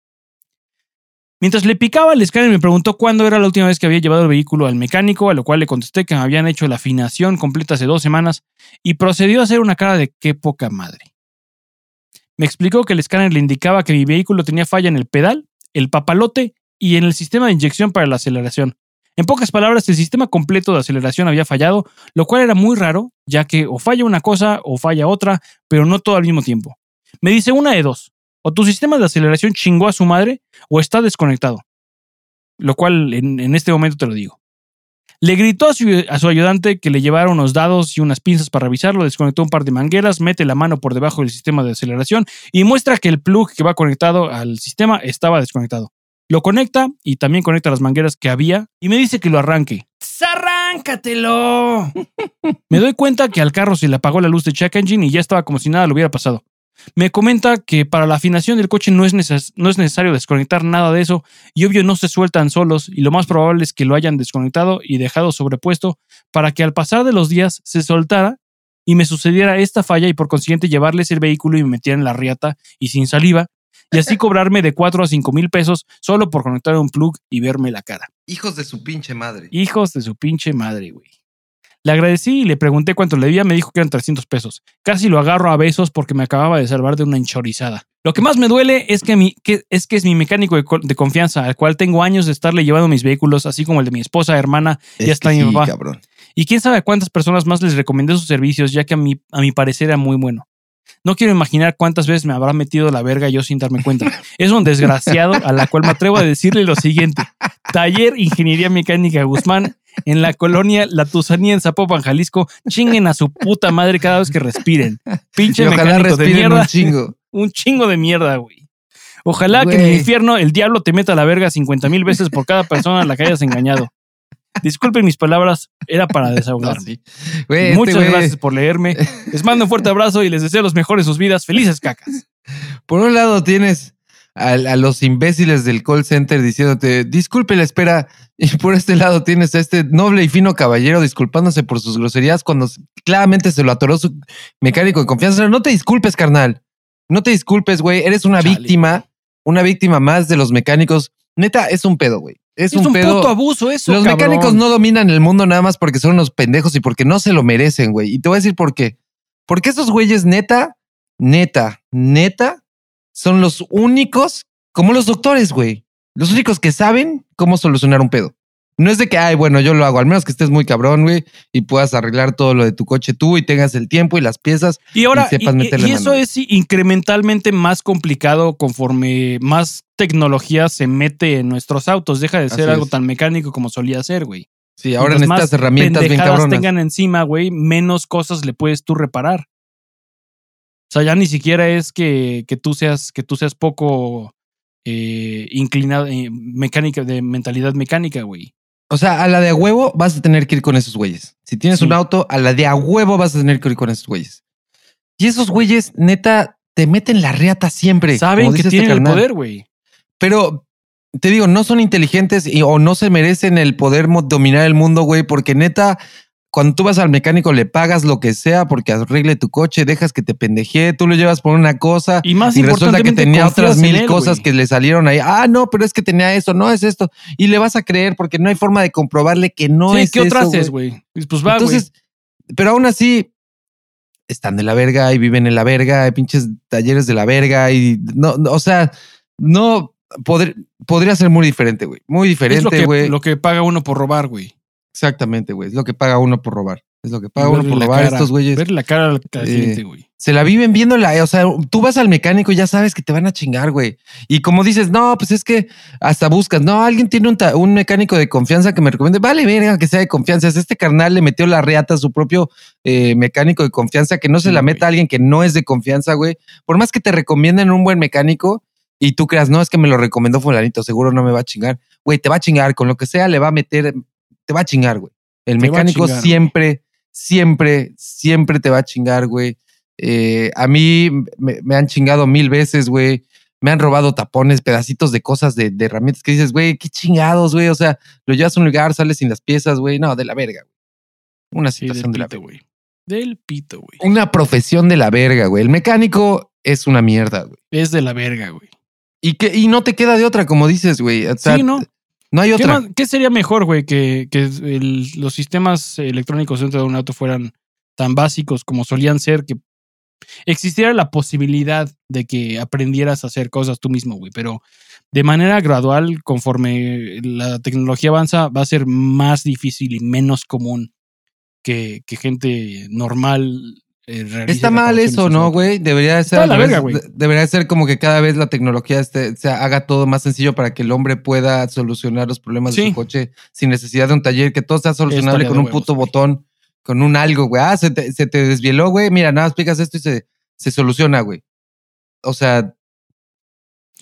S1: Mientras le picaba el escáner, me preguntó cuándo era la última vez que había llevado el vehículo al mecánico, a lo cual le contesté que me habían hecho la afinación completa hace dos semanas y procedió a hacer una cara de qué poca madre. Me explicó que el escáner le indicaba que mi vehículo tenía falla en el pedal, el papalote y en el sistema de inyección para la aceleración. En pocas palabras, el sistema completo de aceleración había fallado, lo cual era muy raro, ya que o falla una cosa o falla otra, pero no todo al mismo tiempo. Me dice una de dos, o tu sistema de aceleración chingó a su madre o está desconectado. Lo cual en, este momento te lo digo. Le gritó a su, a su ayudante que le llevara unos dados y unas pinzas para revisarlo, desconectó un par de mangueras, mete la mano por debajo del sistema de aceleración y muestra que el plug que va conectado al sistema estaba desconectado. Lo conecta y también conecta las mangueras que había y me dice que lo arranque. ¡Arráncatelo! me doy cuenta que al carro se le apagó la luz de check engine y ya estaba como si nada le hubiera pasado. Me comenta que para la afinación del coche no es, neces- no es necesario desconectar nada de eso y obvio no se sueltan solos y lo más probable es que lo hayan desconectado y dejado sobrepuesto para que al pasar de los días se soltara y me sucediera esta falla y por consiguiente llevarles el vehículo y me metieran en la riata y sin saliva y así cobrarme de 4 a 5 mil pesos solo por conectar un plug y verme la cara.
S2: Hijos de su pinche madre.
S1: Hijos de su pinche madre, güey. Le agradecí y le pregunté cuánto le debía, me dijo que eran 300 pesos. Casi lo agarro a besos porque me acababa de salvar de una enchorizada. Lo que más me duele es que, mi, que, es, que es mi mecánico de, co- de confianza, al cual tengo años de estarle llevando mis vehículos, así como el de mi esposa, hermana y hasta mi
S2: sí,
S1: papá.
S2: cabrón.
S1: Y quién sabe a cuántas personas más les recomendé sus servicios, ya que a mi, a mi parecer era muy bueno. No quiero imaginar cuántas veces me habrá metido la verga yo sin darme cuenta. Es un desgraciado a la cual me atrevo a decirle lo siguiente. Taller Ingeniería Mecánica Guzmán, en la colonia La Tusanía en Zapopan, Jalisco. Chinguen a su puta madre cada vez que respiren. Pinche
S2: Y ojalá
S1: mecánico de mierda.
S2: un chingo.
S1: Un chingo de mierda, güey. Ojalá que en el infierno el diablo te meta la verga 50 mil veces por cada persona a la que hayas engañado. Disculpen mis palabras, era para
S2: No,
S1: desahogarme.
S2: sí. Güey, este
S1: Muchas
S2: güey,
S1: gracias por leerme. Les mando un fuerte abrazo y les deseo los mejores sus vidas. Felices cacas.
S2: Por un lado tienes a, a los imbéciles del call center diciéndote, disculpe la espera, y por este lado tienes a este noble y fino caballero disculpándose por sus groserías cuando claramente se lo atoró su mecánico de confianza. No te disculpes, carnal. No te disculpes, güey. Eres una
S1: Chale.
S2: víctima, una víctima más de los mecánicos. Neta, es un pedo, güey. Es,
S1: Es,
S2: un,
S1: un
S2: pedo.
S1: puto abuso eso,
S2: Los
S1: cabrón.
S2: mecánicos no dominan el mundo nada más porque son unos pendejos y porque no se lo merecen, güey. Y te voy a decir por qué. Porque esos güeyes, neta, neta, neta, son los únicos, como los doctores, güey. Los únicos que saben cómo solucionar un pedo. No es de que, ay, bueno, yo lo hago, al menos que estés muy cabrón, güey, y puedas arreglar todo lo de tu coche tú y tengas el tiempo y las piezas.
S1: Y ahora,
S2: y sepas
S1: y- y-
S2: meterle
S1: y eso
S2: mano.
S1: es incrementalmente más complicado conforme más tecnología se mete en nuestros autos. Deja de ser
S2: Así
S1: algo
S2: es.
S1: tan mecánico como solía ser, güey.
S2: Sí, ahora necesitas
S1: más
S2: herramientas bien cabronas.
S1: tengan encima, güey, menos cosas le puedes tú reparar. O sea, ya ni siquiera es que, que tú seas que tú seas poco eh, inclinado eh, mecánica de mentalidad mecánica, güey.
S2: O sea, a la de a huevo vas a tener que ir con esos güeyes. Si tienes
S1: Sí.
S2: un auto, a la de a huevo vas a tener que ir con esos güeyes. Y esos güeyes, neta, te meten la reata siempre.
S1: Saben que
S2: este
S1: tienen el poder, güey.
S2: Pero te digo, no son inteligentes y, o no se merecen el poder dominar el mundo, güey, porque neta, cuando tú vas al mecánico le pagas lo que sea porque arregle tu coche, dejas que te pendejee, tú lo llevas por una cosa
S1: Y más
S2: y resulta que tenía otras mil
S1: él,
S2: cosas que le salieron ahí. Ah, no, pero es que tenía eso, no es esto. Y le vas a creer porque no hay forma de comprobarle que no
S1: Sí,
S2: es
S1: ¿qué otra haces,
S2: güey.
S1: Pues va.
S2: Entonces, pero aún así, están de la verga y viven en la verga, hay pinches talleres de la verga y no, no, o sea, no poder- podría ser muy diferente, güey. Muy
S1: lo
S2: diferente, güey.
S1: lo que paga uno por robar, güey.
S2: Exactamente, güey. Es lo que paga uno por robar. Es lo que paga uno por
S1: la
S2: robar
S1: cara,
S2: estos güeyes.
S1: Verle la cara al
S2: Eh,
S1: cliente, güey.
S2: Se la viven viéndola. O sea, tú vas al mecánico y ya sabes que te van a chingar, güey. Y como dices, no, pues es que hasta buscas, no, alguien tiene un, mecánico de confianza que me recomiende. Vale, verga, que sea de confianza. Este carnal le metió la reata a su propio eh, mecánico de confianza, que no se
S1: Sí,
S2: la meta a alguien que no es de confianza, güey. Por más que te recomienden un buen mecánico y tú creas, no, es que me lo recomendó Fulanito, seguro no me va a chingar. Güey, te va a chingar. Con lo que sea, le va a meter, te va a chingar, güey. El
S1: Te
S2: mecánico
S1: chingar, güey.
S2: siempre, siempre, siempre te va a chingar, güey. Eh, a mí me, me han chingado mil veces, güey. Me han robado tapones, pedacitos de cosas, de, de herramientas que dices, güey, qué chingados, güey. O sea, lo llevas a un lugar, sales sin las piezas, güey. No, de la verga, güey. Una
S1: Sí, del
S2: situación de la
S1: pito,
S2: verga.
S1: güey. Del pito, güey.
S2: Una profesión de la verga, güey. El mecánico es una mierda, güey.
S1: Es de la verga, güey.
S2: Y, que, y no te queda de otra, como dices, güey. O sea,
S1: Sí, ¿no?
S2: No hay
S1: ¿Qué,
S2: otra.
S1: más- qué sería mejor, güey, que, que el- los sistemas electrónicos dentro de un auto fueran tan básicos como solían ser, que existiera la posibilidad de que aprendieras a hacer cosas tú mismo, güey, pero de manera gradual, conforme la tecnología avanza, va a ser más difícil y menos común que, que gente normal eh, realice
S2: Está mal eso, ¿no, güey? Debería ser.
S1: La verga,
S2: Debería ser como que cada vez la tecnología este, se haga todo más sencillo para que el hombre pueda solucionar los problemas de su coche sin necesidad de un taller, que todo sea solucionable con un
S1: huevos,
S2: puto
S1: güey.
S2: botón, con un algo, güey. Ah, se te, se te desvieló, güey. Mira, nada, más explicas esto y se, se soluciona, güey. O sea,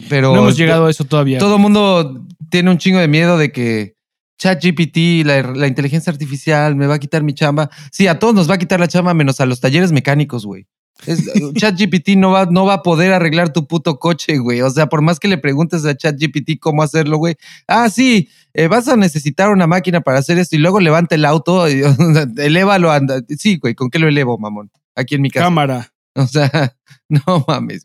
S2: pero.
S1: No hemos llegado a eso todavía.
S2: Todo el mundo tiene un chingo de miedo de que ChatGPT, la, la inteligencia artificial, me va a quitar mi chamba. Sí, a todos nos va a quitar la chamba, menos a los talleres mecánicos, güey. ChatGPT no va, no va a poder arreglar tu puto coche, güey. O sea, por más que le preguntes a ChatGPT cómo hacerlo, güey. Ah, sí, eh, vas a necesitar una máquina para hacer esto y luego levanta el auto, y, elévalo, anda. Sí, güey, ¿con qué lo elevo, mamón? Aquí en mi casa.
S1: Cámara.
S2: O sea, no mames.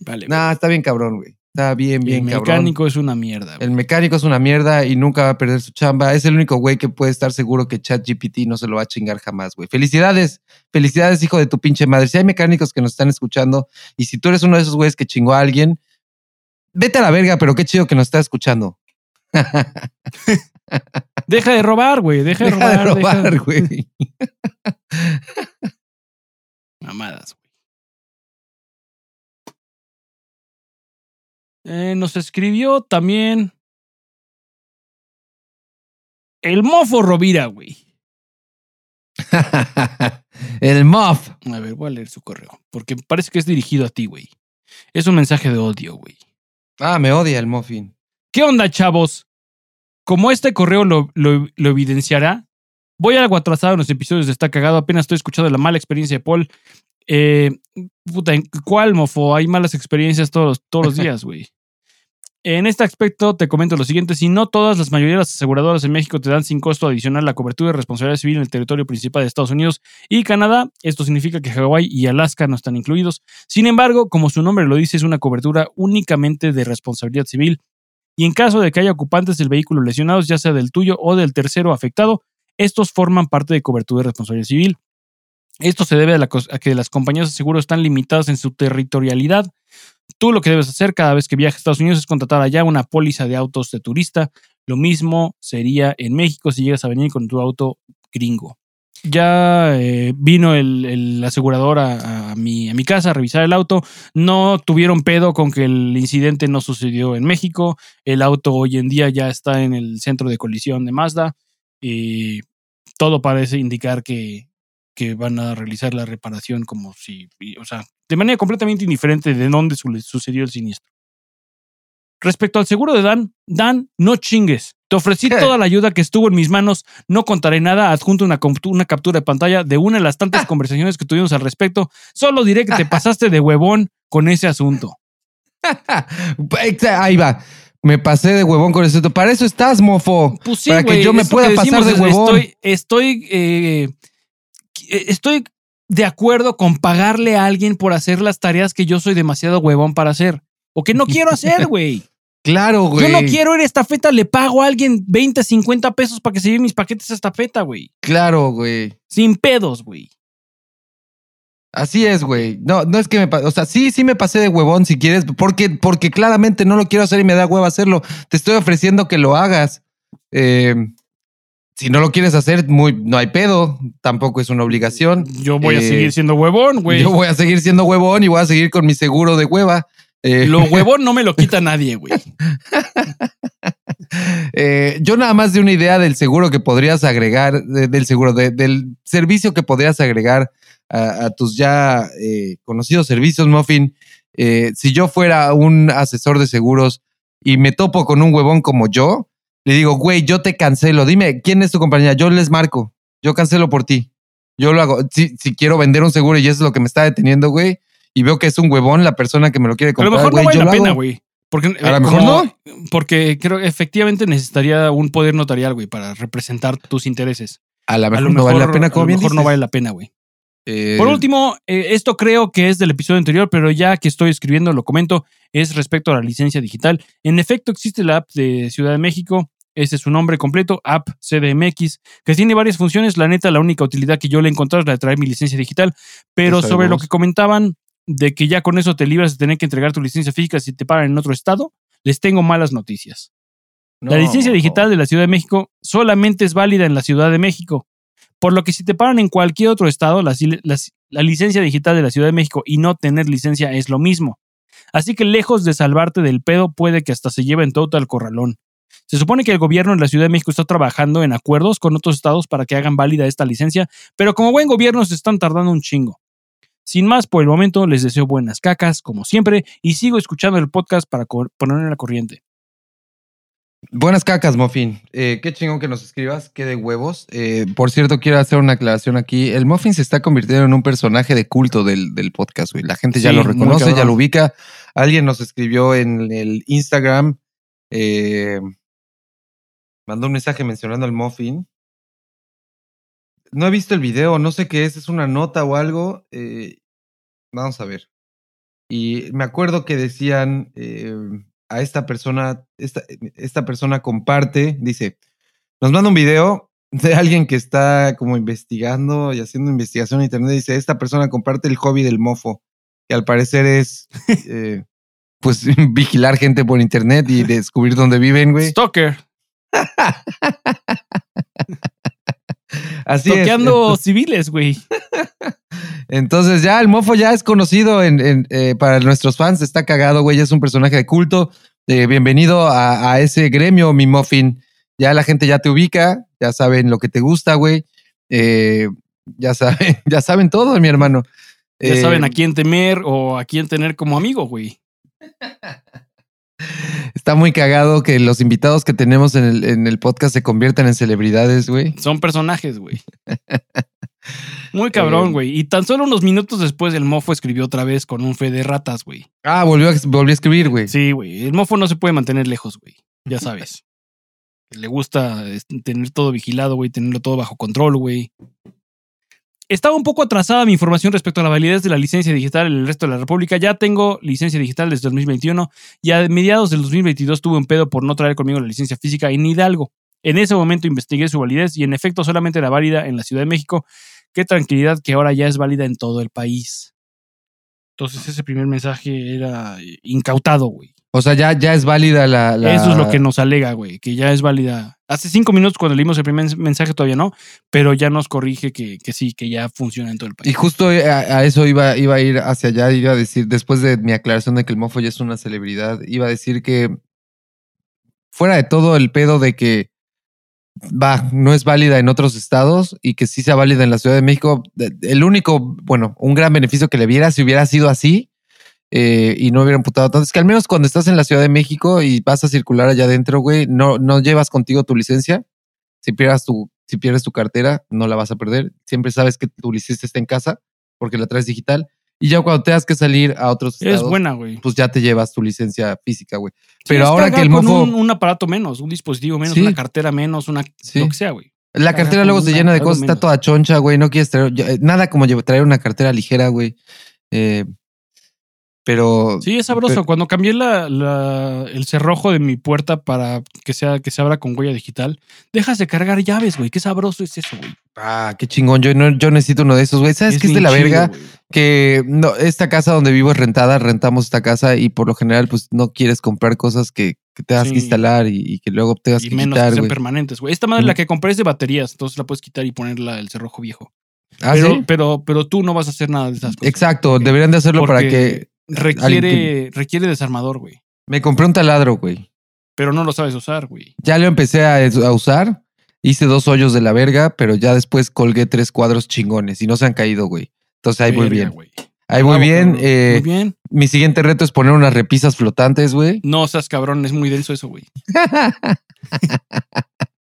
S1: Vale.
S2: Nah, está bien cabrón, güey. Está bien, bien
S1: el
S2: cabrón.
S1: mecánico es una mierda. güey.
S2: El mecánico es una mierda y nunca va a perder su chamba. Es el único güey que puede estar seguro que ChatGPT no se lo va a chingar jamás, güey. Felicidades, felicidades, hijo de tu pinche madre. Si hay mecánicos que nos están escuchando y si tú eres uno de esos güeyes que chingó a alguien, vete a la verga, pero qué chido que nos está escuchando.
S1: Deja de robar, güey. Deja,
S2: Deja de
S1: de robar.
S2: robar,
S1: deja-
S2: güey.
S1: Mamadas, güey. Eh, nos escribió también el mofo Rovira, güey.
S2: el muff.
S1: A ver, voy a leer su correo. Porque parece que es dirigido a ti, güey. Es un mensaje de odio, güey.
S2: Ah, me odia el muffin.
S1: ¿Qué onda, chavos? Como este correo lo, lo- lo evidenciará, voy algo atrasado en los episodios de Está Cagado. Apenas estoy escuchando la mala experiencia de Paul. Eh, puta, ¿en ¿cuál, mofo? Hay malas experiencias todos, todos los días, güey. En este aspecto te comento lo siguiente, si no todas las mayorías de las aseguradoras en México te dan sin costo adicional la cobertura de responsabilidad civil en el territorio principal de Estados Unidos y Canadá, esto significa que Hawái y Alaska no están incluidos. Sin embargo, como su nombre lo dice, es una cobertura únicamente de responsabilidad civil y en caso de que haya ocupantes del vehículo lesionados, ya sea del tuyo o del tercero afectado, estos forman parte de cobertura de responsabilidad civil. Esto se debe a, que las compañías de seguro están limitadas en su territorialidad. Tú lo que debes hacer cada vez que viajes a Estados Unidos es contratar allá una póliza de autos de turista. Lo mismo sería en México si llegas a venir con tu auto gringo. Ya eh, vino el, asegurador a, mi, a mi casa a revisar el auto. No tuvieron pedo con que el incidente no sucedió en México. El auto hoy en día ya está en el centro de colisión de Mazda. Y todo parece indicar que, que van a realizar la reparación como si, o sea, de manera completamente indiferente de dónde sucedió el siniestro. Respecto al seguro de Dan, Dan, no chingues. Te ofrecí toda la ayuda que estuvo en mis manos. No contaré nada. Adjunto una, una captura de pantalla de una de las tantas conversaciones que tuvimos al respecto. Solo diré que te pasaste de huevón con ese asunto.
S2: Ahí va. Me pasé de huevón con ese asunto. Para eso estás, mofo.
S1: Pues sí,
S2: para que yo me pueda pasar de huevón.
S1: Estoy, estoy eh, estoy de acuerdo con pagarle a alguien por hacer las tareas que yo soy demasiado huevón para hacer. O que no quiero hacer, güey.
S2: claro, güey.
S1: Yo no quiero ir a estafeta, le pago a alguien 20, 50 pesos para que se lleve mis paquetes a estafeta, güey.
S2: Claro, güey.
S1: Sin pedos, güey.
S2: Así es, güey. No, no es que me, o sea, sí, sí me pasé de huevón si quieres, porque, porque claramente no lo quiero hacer y me da huevo hacerlo. Te estoy ofreciendo que lo hagas. Eh, si no lo quieres hacer, muy, no hay pedo, tampoco es una obligación.
S1: Yo voy a eh, seguir siendo huevón, güey.
S2: Yo voy a seguir siendo huevón y voy a seguir con mi seguro de hueva.
S1: Eh, lo huevón no me lo quita nadie, güey.
S2: Eh, yo nada más de una idea del seguro que podrías agregar, del seguro, del servicio que podrías agregar a, tus ya conocidos servicios, Muffin. si yo fuera un asesor de seguros y me topo con un huevón como yo, le digo, güey, yo te cancelo. Dime, ¿quién es tu compañía? Yo les marco. Yo cancelo por ti. Yo lo hago. Si, si quiero vender un seguro y eso es lo que me está deteniendo, güey, y veo que es un huevón la persona que me lo quiere comprar.
S1: a lo mejor
S2: no
S1: vale la pena, güey. Porque,
S2: a lo mejor no.
S1: Porque creo que efectivamente necesitaría un poder notarial, güey, para representar tus intereses.
S2: A lo mejor, no vale la pena, como
S1: A lo mejor no vale la pena, güey. Eh, por último, eh, esto creo que es del episodio anterior, pero ya que estoy escribiendo lo comento, es respecto a la licencia digital. En efecto, existe la app de Ciudad de México ese es su nombre completo, App CDMX, que tiene varias funciones. La neta, la única utilidad que yo le he encontrado es la de traer mi licencia digital. Pero sobre lo que comentaban de que ya con eso te libras de tener que entregar tu licencia física si te paran en otro estado, les tengo malas noticias. la licencia digital de la Ciudad de México solamente es válida en la Ciudad de México. Por lo que si te paran en cualquier otro estado, la, la licencia digital de la Ciudad de México y no tener licencia es lo mismo. Así que lejos de salvarte del pedo, puede que hasta se lleven todo al corralón. Se supone que el gobierno de la Ciudad de México está trabajando en acuerdos con otros estados para que hagan válida esta licencia, pero como buen gobierno se están tardando un chingo. Sin más, por el momento les deseo buenas cacas, como siempre, y sigo escuchando el podcast para ponerme en la corriente.
S2: Buenas cacas, Muffin. Eh, qué chingón que nos escribas, qué de huevos. Eh, por cierto, quiero hacer una aclaración aquí. El Muffin se está convirtiendo en un personaje de culto del, podcast, güey. La gente ya lo reconoce, ya lo ubica. Alguien nos escribió en el Instagram eh, mandó un mensaje mencionando al muffin. No he visto el video, no sé qué es, es una nota o algo. Eh, vamos a ver. Y me acuerdo que decían eh, a esta persona, esta, esta persona comparte, dice, nos manda un video de alguien que está como investigando y haciendo investigación en internet. Dice, esta persona comparte el hobby del mofo, que al parecer es eh, pues vigilar gente por internet y descubrir dónde viven, güey.
S1: Stalker.
S2: Así
S1: Toqueando civiles, güey.
S2: Entonces ya el mofo ya es conocido en, eh, para nuestros fans, está cagado, güey, es un personaje de culto. Eh, bienvenido a, ese gremio, mi muffin. Ya la gente ya te ubica, ya saben lo que te gusta, güey. Eh, ya saben, ya saben todo, mi hermano.
S1: Ya saben a quién temer o a quién tener como amigo, güey.
S2: Está muy cagado que los invitados que tenemos en el, podcast se conviertan en celebridades, güey.
S1: Son personajes, güey. Muy cabrón,
S2: Eh,
S1: güey. Y tan solo unos minutos después el mofo escribió otra vez con un fe de ratas, güey.
S2: Ah, volvió a, volvió a escribir, güey.
S1: Sí, güey. El mofo no se puede mantener lejos, güey. Ya sabes. Le gusta este, tener todo vigilado, güey, tenerlo todo bajo control, güey. Estaba un poco atrasada mi información respecto a la validez de la licencia digital en el resto de la República. Ya tengo licencia digital desde 2021 y a mediados del 2022 tuve un pedo por no traer conmigo la licencia física en Hidalgo. En ese momento investigué su validez y en efecto solamente era válida en la Ciudad de México. Qué tranquilidad que ahora ya es válida en todo el país. Entonces ese primer mensaje era eh, incautado, güey.
S2: O sea, ya, ya es válida la, la-
S1: Eso es lo que nos alega, güey, que ya es válida. Hace cinco minutos cuando leímos el primer mensaje todavía no, pero ya nos corrige que, que sí, que ya funciona en todo el
S2: Y
S1: país.
S2: justo a, a eso iba, iba a ir hacia allá, iba a decir, después de mi aclaración de que el mofo ya es una celebridad, iba a decir que fuera de todo el pedo de que va, no es válida en otros estados y que sí sea válida en la Ciudad de México, el único, bueno, un gran beneficio que le viera si hubiera sido así eh, y no hubiera imputado tanto, es que al menos cuando estás en la Ciudad de México y vas a circular allá adentro, güey, no, no llevas contigo tu licencia. Si pierdas tu, si pierdes tu cartera, no la vas a perder. Siempre sabes que tu licencia está en casa porque la traes digital. Y ya cuando tengas que salir a otros
S1: Es
S2: estados,
S1: buena, güey.
S2: pues ya te llevas tu licencia física, güey.
S1: Sí,
S2: Pero ahora que el mofo,
S1: Un, un aparato menos, un dispositivo menos,
S2: Sí.
S1: una cartera menos, una.
S2: Sí.
S1: Lo que sea, güey.
S2: la cartera luego se llena de cosas, está toda choncha, güey. No quieres traer eh, nada como traer una cartera ligera, güey. Eh, pero
S1: Sí, es sabroso. Cuando cambié la, la- el cerrojo de mi puerta para que, sea, que se abra con huella digital, dejas de cargar llaves, güey. Qué sabroso es eso, güey.
S2: Ah, qué chingón. Yo, no, yo necesito uno de esos, güey. ¿Sabes qué es de la
S1: chido,
S2: verga? Que no, esta casa donde vivo es rentada, rentamos esta casa y por lo general, pues no quieres comprar cosas que, que tengas
S1: Sí.
S2: que instalar y, y que luego tengas
S1: Y
S2: que
S1: menos que
S2: quitar,
S1: sean
S2: güey.
S1: permanentes, güey. Esta madre,
S2: Mm.
S1: la que compré es de baterías, entonces la puedes quitar y ponerla el cerrojo viejo.
S2: Ah,
S1: pero,
S2: ¿sí?
S1: pero, pero tú no vas a hacer nada de esas cosas.
S2: Exacto, deberían de hacerlo para que
S1: Requiere, requiere desarmador, güey.
S2: me compré un taladro, güey.
S1: Pero no lo sabes usar, güey.
S2: Ya lo empecé a, a usar. Hice dos hoyos de la verga, pero ya después colgué tres cuadros chingones y no se han caído, güey. Entonces ahí
S1: Verga,
S2: bien.
S1: güey.
S2: Ahí
S1: Bravo,
S2: bien. eh,
S1: Muy bien.
S2: Mi siguiente reto es poner unas repisas flotantes, güey.
S1: No seas cabrón, es muy denso eso, güey.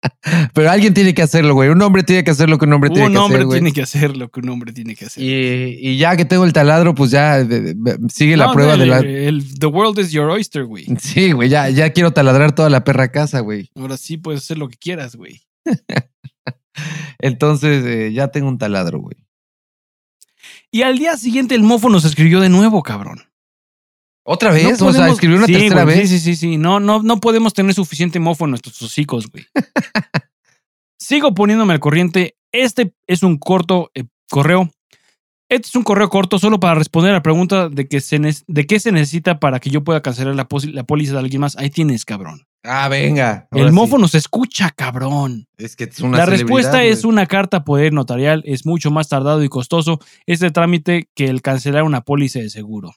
S2: Pero alguien tiene que hacerlo, güey. Un hombre tiene que hacer lo que un hombre tiene
S1: Un
S2: que
S1: hombre
S2: hacer, güey.
S1: tiene que hacer lo que un hombre tiene que hacer.
S2: Y, y ya que tengo el taladro, pues ya de- de- de- sigue la
S1: No,
S2: prueba de la.
S1: el The world is your oyster, güey.
S2: Sí, güey, ya, ya quiero taladrar toda la perra casa, güey.
S1: Ahora sí puedes hacer lo que quieras, güey.
S2: Entonces eh, ya tengo un taladro, güey.
S1: Y al día siguiente el mofo nos escribió de nuevo, cabrón.
S2: ¿Otra vez?
S1: No
S2: o sea,
S1: podemos-
S2: escribió una
S1: Sí,
S2: tercera
S1: güey,
S2: vez.
S1: Sí, sí, sí, sí. No, no, no podemos tener suficiente mofo en nuestros hocicos, güey. Sigo poniéndome al corriente. Este es un corto eh, correo. Este es un correo corto solo para responder a la pregunta de, que se de qué se necesita para que yo pueda cancelar la, póliza de alguien más. Ahí tienes, cabrón.
S2: Ah, venga.
S1: el
S2: sí.
S1: mofo nos escucha, cabrón.
S2: Es que es una
S1: La respuesta es una carta poder notarial. Es mucho más tardado y costoso este trámite que el cancelar una póliza de seguro.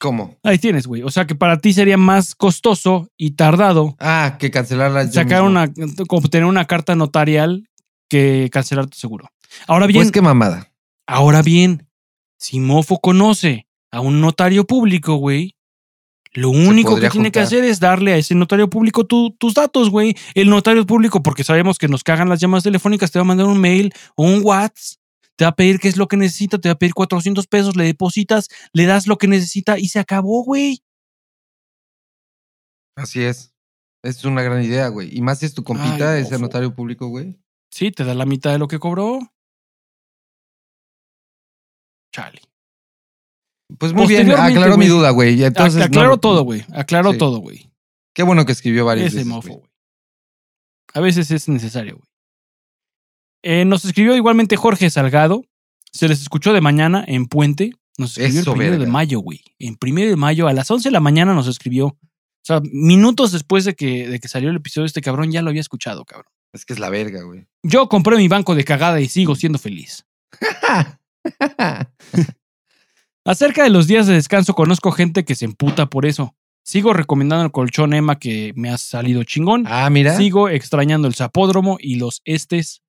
S2: ¿Cómo?
S1: Ahí tienes, güey. O sea que para ti sería más costoso y tardado
S2: Ah, que cancelarla.
S1: sacar una, como tener una carta notarial que cancelar tu seguro. Ahora bien,
S2: Pues qué mamada.
S1: ahora bien, si Mofo conoce a un notario público, güey, lo único que tiene que hacer es darle a ese notario público tu- tus datos, güey. El notario público, porque sabemos que nos cagan las llamadas telefónicas, te va a mandar un mail o un WhatsApp. Te va a pedir qué es lo que necesita, te va a pedir 400 pesos, le depositas, le das lo que necesita y se acabó, güey.
S2: Así es. Es una gran idea, güey. Y más si es tu compita,
S1: Ay,
S2: ese notario público, güey.
S1: Sí, te da la mitad de lo que cobró. Chale.
S2: Pues muy bien, aclaró mi duda, güey. Entonces,
S1: Ac- aclaro
S2: no-
S1: todo, güey. Aclaro
S2: Sí.
S1: todo, güey.
S2: Qué bueno que escribió varias
S1: Ese
S2: veces.
S1: mofo,
S2: güey.
S1: A veces es necesario, güey. Eh, nos escribió igualmente Jorge Salgado. Se les escuchó de mañana en Puente. Nos escribió
S2: Eso,
S1: el primero de mayo, güey. En primero de mayo, a las 11 de la mañana nos escribió. O sea, minutos después de que, de que salió el episodio, este cabrón ya lo había escuchado, cabrón.
S2: Es que es la verga, güey.
S1: Yo compré mi banco de cagada y sigo siendo feliz. Acerca de los días de descanso, conozco gente que se emputa por eso. Sigo recomendando el colchón Emma que me ha salido chingón.
S2: ah, mira.
S1: Sigo extrañando el Zapódromo y los Estes.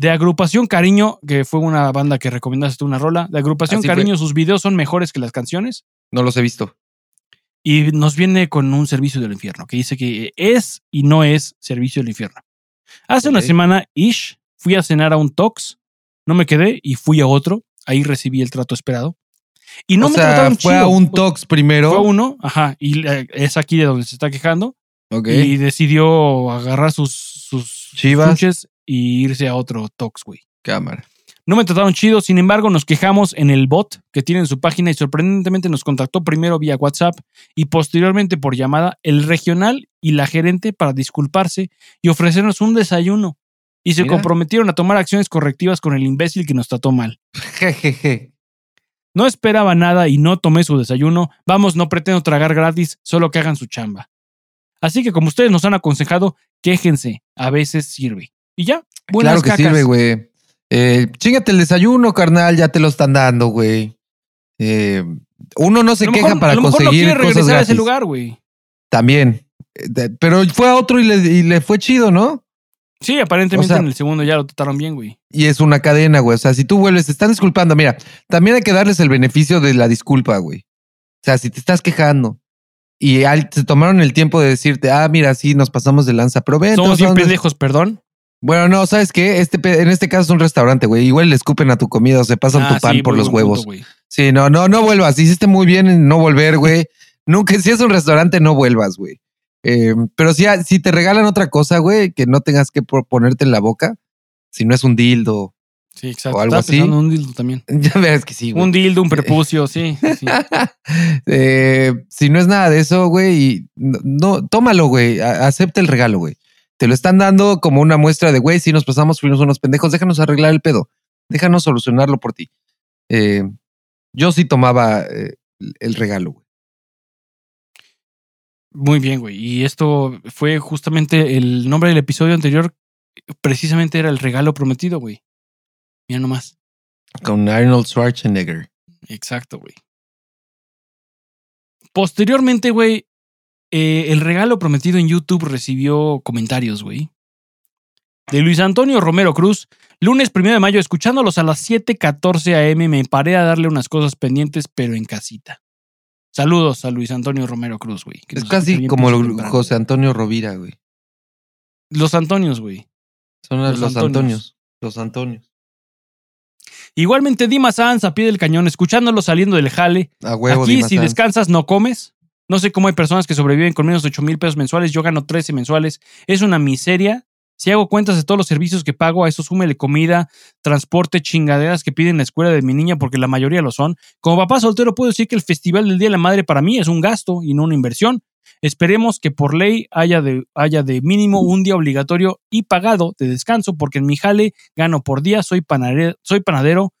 S1: De Agrupación Cariño, que fue una banda que recomendaste una rola. De Agrupación
S2: Así fue.
S1: Cariño, sus videos son mejores que las canciones.
S2: No los he visto.
S1: Y nos viene con un servicio del infierno, que dice que es y no es servicio del infierno. Hace una semana, Ish fui a cenar a un Tox, no me quedé y fui a otro. Ahí recibí el trato esperado. Y no
S2: o
S1: me
S2: sea,
S1: trataron
S2: fue a un Tox primero.
S1: Fue a uno, ajá, y eh, es aquí de donde se está quejando.
S2: Ok.
S1: Y decidió agarrar sus, sus
S2: Chivas.
S1: Y irse a otro Tox, güey.
S2: Cámara.
S1: No me trataron chido, sin embargo, nos quejamos en el bot que tiene en su página y sorprendentemente nos contactó primero vía WhatsApp y posteriormente por llamada el regional y la gerente para disculparse y ofrecernos un desayuno. Y se
S2: Mira.
S1: comprometieron a tomar acciones correctivas con el imbécil que nos trató mal.
S2: Jejeje.
S1: No esperaba nada y no tomé su desayuno. Vamos, no pretendo tragar gratis, solo que hagan su chamba. Así que como ustedes nos han aconsejado, quéjense, a veces sirve. Y ya, buenas
S2: Claro que
S1: cacas.
S2: sirve, güey. Eh, chingate el desayuno, carnal, ya te lo están dando, güey. Eh, uno no se queja para
S1: a lo mejor no
S2: conseguir cosas
S1: regresar a ese lugar, güey.
S2: También. Eh, Pero fue a otro y le, y le fue chido, ¿no?
S1: Sí, aparentemente
S2: O sea-
S1: en el segundo ya lo trataron bien, güey.
S2: Y es una cadena, güey. O sea, si tú vuelves, te están disculpando. Mira, también hay que darles el beneficio de la disculpa, güey. O sea, si te estás quejando y al- se tomaron el tiempo de decirte, ah, mira, sí, nos pasamos de lanza, pero ven.
S1: Somos bien pendejos, perdón.
S2: Bueno, no, ¿sabes qué? Este, en este caso es un restaurante, güey. Igual le escupen a tu comida o se pasan
S1: Ah,
S2: tu pan
S1: sí,
S2: por los huevos.
S1: punto.
S2: Sí, no, no, no vuelvas. Hiciste muy bien en no volver, güey. Nunca, si es un restaurante, no vuelvas, güey. Eh, pero si, si te regalan otra cosa, güey, que no tengas que po- ponerte en la boca, si no es un dildo,
S1: Sí, exacto.
S2: O algo así.
S1: un dildo también.
S2: ya verás que sí, güey.
S1: Un dildo, un prepucio, sí. sí.
S2: Eh, si no es nada de eso, güey, y no, tómalo, güey. Acepta el regalo, güey. Te lo están dando como una muestra de, güey, si nos pasamos, fuimos unos pendejos, déjanos arreglar el pedo. Déjanos solucionarlo por ti. Eh, yo sí tomaba eh, el regalo, güey.
S1: Muy bien, güey. Y esto fue justamente el nombre del episodio anterior. Precisamente era el regalo prometido, güey. Mira nomás.
S2: Con Arnold Schwarzenegger.
S1: Exacto, güey. Posteriormente, güey, eh, el regalo prometido en YouTube recibió comentarios, güey. De Luis Antonio Romero Cruz. Lunes 1 de mayo, escuchándolos a las 7:14 am, me paré a darle unas cosas pendientes, pero en casita. Saludos a Luis Antonio Romero Cruz, güey.
S2: Es casi como. José Antonio Rovira, güey.
S1: Los Antonios, güey.
S2: Son
S1: Los
S2: los,
S1: Antonios.
S2: Antonios. Los Antonios.
S1: Igualmente Dima Sanz a pie del cañón, escuchándolo saliendo del jale.
S2: A huevo,
S1: Aquí, si
S2: Sanz.
S1: descansas, no comes. No sé cómo hay personas que sobreviven con menos de 8 mil pesos mensuales. Yo gano 13 mensuales. Es una miseria. Si hago cuentas de todos los servicios que pago, a eso súmele comida, transporte, chingaderas que piden en la escuela de mi niña, porque la mayoría lo son. Como papá soltero, puedo decir que el Festival del Día de la Madre para mí es un gasto y no una inversión. Esperemos que por ley haya de, haya de mínimo un día obligatorio y pagado de descanso, porque en mi jale gano por día, soy panadero, soy panadero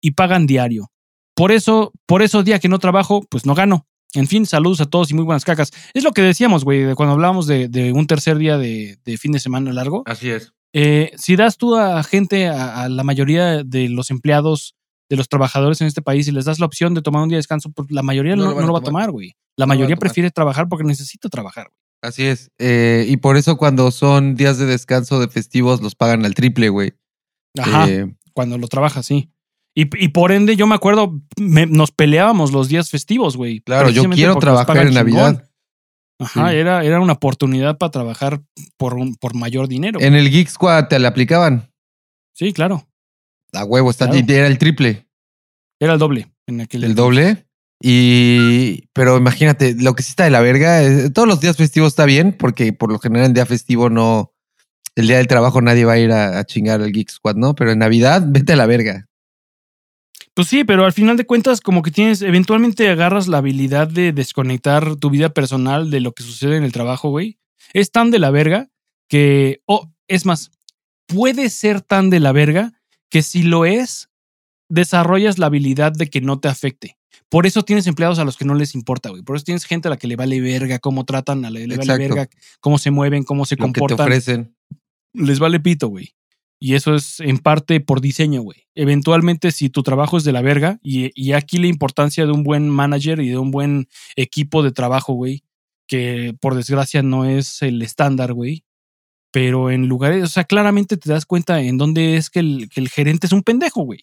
S1: y pagan diario. Por eso, por eso día que no trabajo, pues no gano. En fin, saludos a todos y muy buenas cacas. Es lo que decíamos, güey, de cuando hablábamos de, de un tercer día de, de fin de semana largo.
S2: Así es.
S1: Eh, si das tú a gente, a, a la mayoría de los empleados, de los trabajadores en este país, y les das la opción de tomar un día de descanso, pues la mayoría no,
S2: No lo
S1: no va a
S2: tomar.
S1: güey. La
S2: No
S1: mayoría prefiere trabajar porque necesita trabajar. güey.
S2: Así es. Eh, y por eso cuando son días de descanso de festivos los pagan al triple, güey.
S1: Ajá,
S2: Eh,
S1: cuando lo trabajas, sí. Y, y por ende, yo me acuerdo, me- nos peleábamos los días festivos, güey.
S2: claro, yo quiero trabajar en
S1: chingón.
S2: Navidad.
S1: Ajá,
S2: Sí.
S1: era, era una oportunidad para trabajar por, un, por mayor dinero.
S2: En el Geek Squad te la aplicaban.
S1: Sí, claro.
S2: A huevo, está,
S1: Claro.
S2: era el triple,
S1: Era el doble en aquel
S2: el doble. Y, pero imagínate, lo que sí está de la verga, eh, todos los días festivos está bien, porque por lo general en día festivo no, el día del trabajo nadie va a ir a, a chingar al Geek Squad, ¿no? Pero en Navidad, vete a la verga.
S1: Pues sí, pero al final de cuentas, como que tienes, eventualmente agarras la habilidad de desconectar tu vida personal de lo que sucede en el trabajo, güey. Es tan de la verga que, o es más, puede ser tan de la verga que si lo es, desarrollas la habilidad de que no te afecte. Por eso tienes empleados a los que no les importa, güey. Por eso tienes gente a la que le vale verga cómo tratan, a la que le vale verga cómo se mueven, cómo se
S2: Lo que te
S1: comportan.
S2: ofrecen.
S1: les vale pito, güey. Y eso es en parte por diseño, güey. Eventualmente, si tu trabajo es de la verga, y, y aquí la importancia de un buen manager y de un buen equipo de trabajo, güey, que por desgracia no es el estándar, güey. Pero en lugares, o sea, claramente te das cuenta en dónde es que el, que el gerente es un pendejo, güey.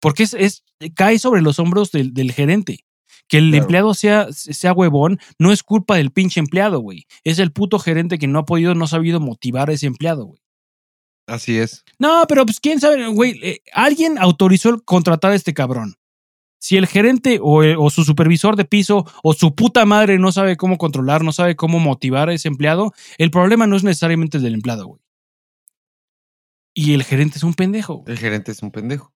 S1: Porque es, es, cae sobre los hombros del, del gerente. Que el
S2: Claro.
S1: empleado sea, sea huevón no es culpa del pinche empleado, güey. Es el puto gerente que no ha podido, no ha sabido motivar a ese empleado, güey.
S2: Así es.
S1: No, pero pues quién sabe, güey. eh, alguien autorizó el contratar a este cabrón. Si el gerente o, el- o su supervisor de piso o su puta madre no sabe cómo controlar, no sabe cómo motivar a ese empleado, el problema no es necesariamente el del empleado, güey. Y el gerente es un pendejo. güey.
S2: El gerente es un pendejo.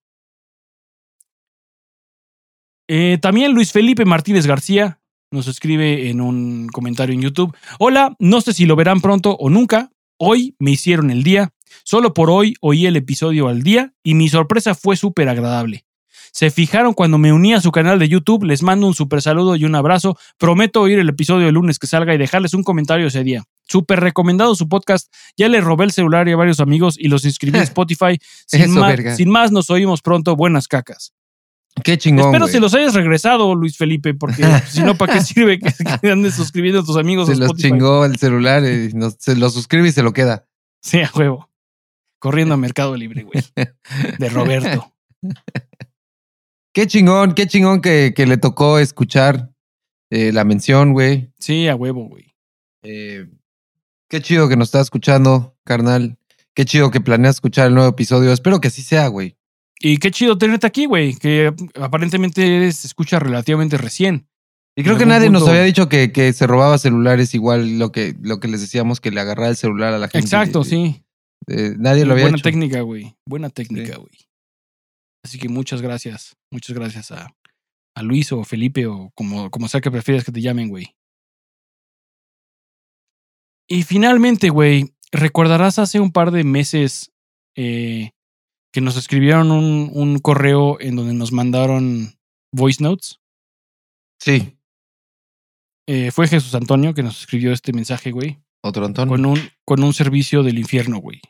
S1: Eh, también Luis Felipe Martínez García nos escribe en un comentario en YouTube. Hola, no sé si lo verán pronto o nunca. Hoy me hicieron el día. Solo por hoy oí el episodio al día y mi sorpresa fue súper agradable. Se fijaron cuando me uní a su canal de YouTube. Les mando un súper saludo y un abrazo. Prometo oír el episodio el lunes que salga y dejarles un comentario ese día. Súper recomendado su podcast. Ya le robé el celular a varios amigos y los inscribí en Spotify. Sin,
S2: Eso,
S1: más, sin más, nos oímos pronto. Buenas cacas.
S2: Qué chingón.
S1: Espero se los hayas regresado, Luis Felipe, porque si no, ¿para qué sirve que, que andes suscribiendo a tus amigos?
S2: Se
S1: a
S2: los
S1: Spotify?
S2: chingó el celular y nos- se lo suscribe y se lo queda.
S1: Sí, a huevo. Corriendo a Mercado Libre, güey. De Roberto.
S2: Qué chingón, qué chingón que, que le tocó escuchar eh, la mención, güey.
S1: Sí, a huevo, güey.
S2: Eh, qué chido que nos está escuchando, carnal. Qué chido que planeas escuchar el nuevo episodio. Espero que así sea, güey.
S1: Y qué chido tenerte aquí, güey, que aparentemente eres, se escucha relativamente recién.
S2: Y creo que nadie nos había dicho que, que se robaba celulares igual lo que, lo que les decíamos que le agarraba el celular a la gente.
S1: Exacto, sí.
S2: Eh, nadie lo había
S1: Buena
S2: hecho.
S1: técnica, güey. Buena técnica,
S2: Sí.
S1: güey. Así que muchas gracias. Muchas gracias a, a Luis o Felipe o como, como sea que prefieras que te llamen, güey. Y finalmente, güey, recordarás hace un par de meses eh, que nos escribieron un, un correo en donde nos mandaron voice notes.
S2: Sí,
S1: Eh, fue Jesús Antonio que nos escribió este mensaje, güey.
S2: otro Antonio.
S1: con un, con un servicio del infierno, güey.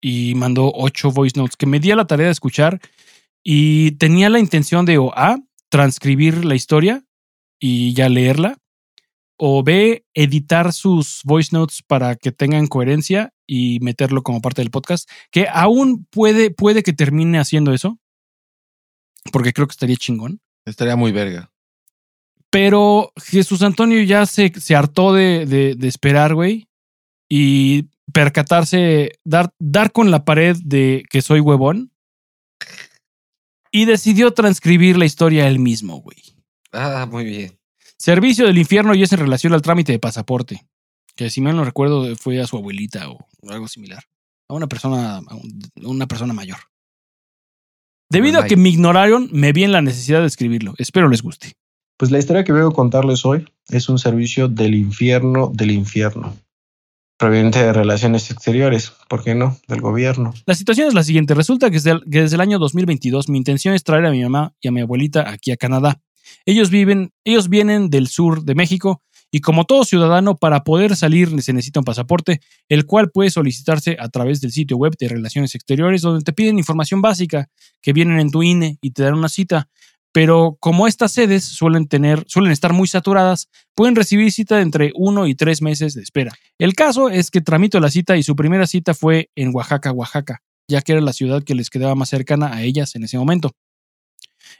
S1: Y mandó ocho voice notes que me di a la tarea de escuchar y tenía la intención de o A, transcribir la historia y ya leerla, o B, editar sus voice notes para que tengan coherencia y meterlo como parte del podcast, que aún puede, puede que termine haciendo eso, porque creo que estaría chingón.
S2: Estaría muy verga.
S1: Pero Jesús Antonio ya se, se hartó de, de- de esperar, güey. Y percatarse, dar, dar con la pared de que soy huevón. Y decidió transcribir la historia él mismo, güey.
S2: Ah, muy bien.
S1: Servicio del infierno y es en relación al trámite de pasaporte. Que si mal no recuerdo fue a su abuelita o algo similar. A una persona, a un- una persona mayor. Debido a que me ignoraron, me vi en la necesidad de escribirlo. Espero les guste.
S3: Pues la historia que vengo a contarles hoy es un servicio del infierno del infierno, proveniente de relaciones exteriores, ¿por qué no? Del gobierno.
S1: La situación es la siguiente. Resulta que desde, el- que desde el año 2022 mi intención es traer a mi mamá y a mi abuelita aquí a Canadá. Ellos viven, ellos vienen del sur de México y como todo ciudadano para poder salir se necesita un pasaporte, el cual puede solicitarse a través del sitio web de Relaciones Exteriores donde te piden información básica que vienen en tu INE y te dan una cita. Pero como estas sedes suelen tener, suelen estar muy saturadas, pueden recibir cita de entre uno y tres meses de espera. El caso es que tramito la cita y su primera cita fue en Oaxaca, Oaxaca, ya que era la ciudad que les quedaba más cercana a ellas en ese momento.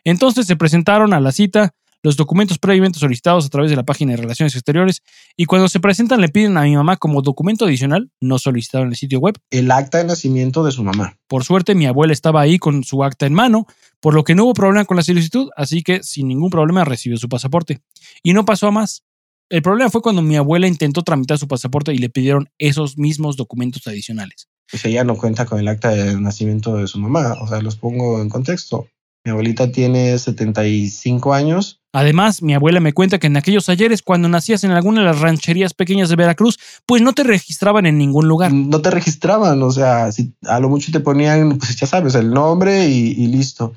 S1: Entonces se presentaron a la cita los documentos previamente solicitados a través de la página de Relaciones Exteriores y cuando se presentan le piden a mi mamá como documento adicional, no solicitado en el sitio web.
S3: El acta de nacimiento de su mamá.
S1: Por suerte mi abuela estaba ahí con su acta en mano, por lo que no hubo problema con la solicitud, así que sin ningún problema recibió su pasaporte. Y no pasó a más. El problema fue cuando mi abuela intentó tramitar su pasaporte y le pidieron esos mismos documentos adicionales.
S3: Pues ella no cuenta con el acta de nacimiento de su mamá. O sea, los pongo en contexto. Mi abuelita tiene 75 años.
S1: Además, mi abuela me cuenta que en aquellos ayeres, cuando nacías en alguna de las rancherías pequeñas de Veracruz, pues no te registraban en ningún lugar.
S3: No te registraban, o sea, si a lo mucho te ponían, pues ya sabes, el nombre y, y listo.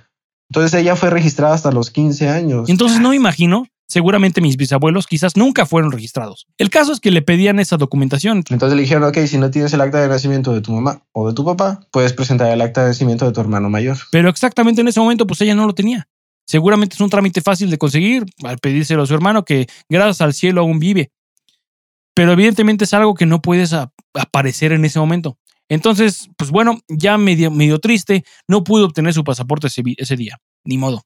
S3: Entonces ella fue registrada hasta los 15 años.
S1: Entonces no me imagino, seguramente mis bisabuelos quizás nunca fueron registrados. El caso es que le pedían esa documentación.
S3: Entonces le dijeron, ok, si no tienes el acta de nacimiento de tu mamá o de tu papá, puedes presentar el acta de nacimiento de tu hermano mayor.
S1: Pero exactamente en ese momento, pues ella no lo tenía. Seguramente es un trámite fácil de conseguir al pedírselo a su hermano, que gracias al cielo aún vive. Pero evidentemente es algo que no puedes aparecer en ese momento. Entonces, pues bueno, ya medio, medio triste, no pude obtener su pasaporte ese día. Ni modo.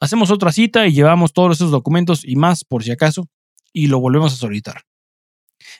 S1: Hacemos otra cita y llevamos todos esos documentos y más por si acaso, y lo volvemos a solicitar.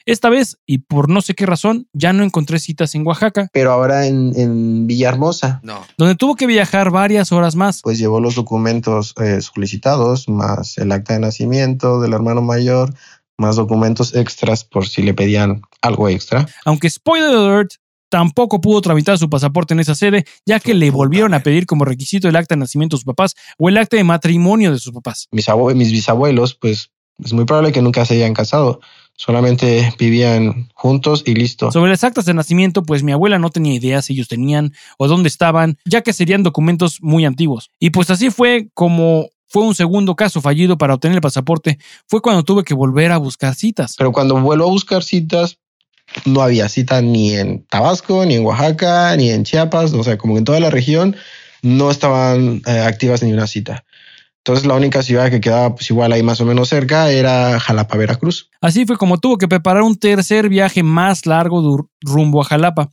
S1: Esta vez, y por no sé qué razón, ya no encontré citas en Oaxaca,
S3: Pero ahora en, en Villahermosa,
S2: No.
S1: donde tuvo que viajar varias horas más.
S3: pues llevó los documentos eh, solicitados, más el acta de nacimiento del hermano mayor, más documentos extras por si le pedían algo extra.
S1: Aunque spoiler alert, tampoco pudo tramitar su pasaporte en esa sede, ya que le volvieron a pedir como requisito el acta de nacimiento de sus papás o el acta de matrimonio de sus papás.
S3: Mis, mis bisabuelos, pues es muy probable que nunca se hayan casado, solamente vivían juntos y listo.
S1: Sobre las actas de nacimiento, pues mi abuela no tenía idea si ellos tenían o dónde estaban, ya que serían documentos muy antiguos. Y pues así fue como fue un segundo caso fallido para obtener el pasaporte, fue cuando tuve que volver a buscar citas.
S3: Pero cuando vuelvo a buscar citas, no había cita ni en Tabasco, ni en Oaxaca, ni en Chiapas, o sea, como que en toda la región no estaban eh, activas ni una cita. Entonces la única ciudad que quedaba pues igual ahí más o menos cerca era Jalapa, Veracruz.
S1: Así fue como tuvo que preparar un tercer viaje más largo rumbo a Jalapa.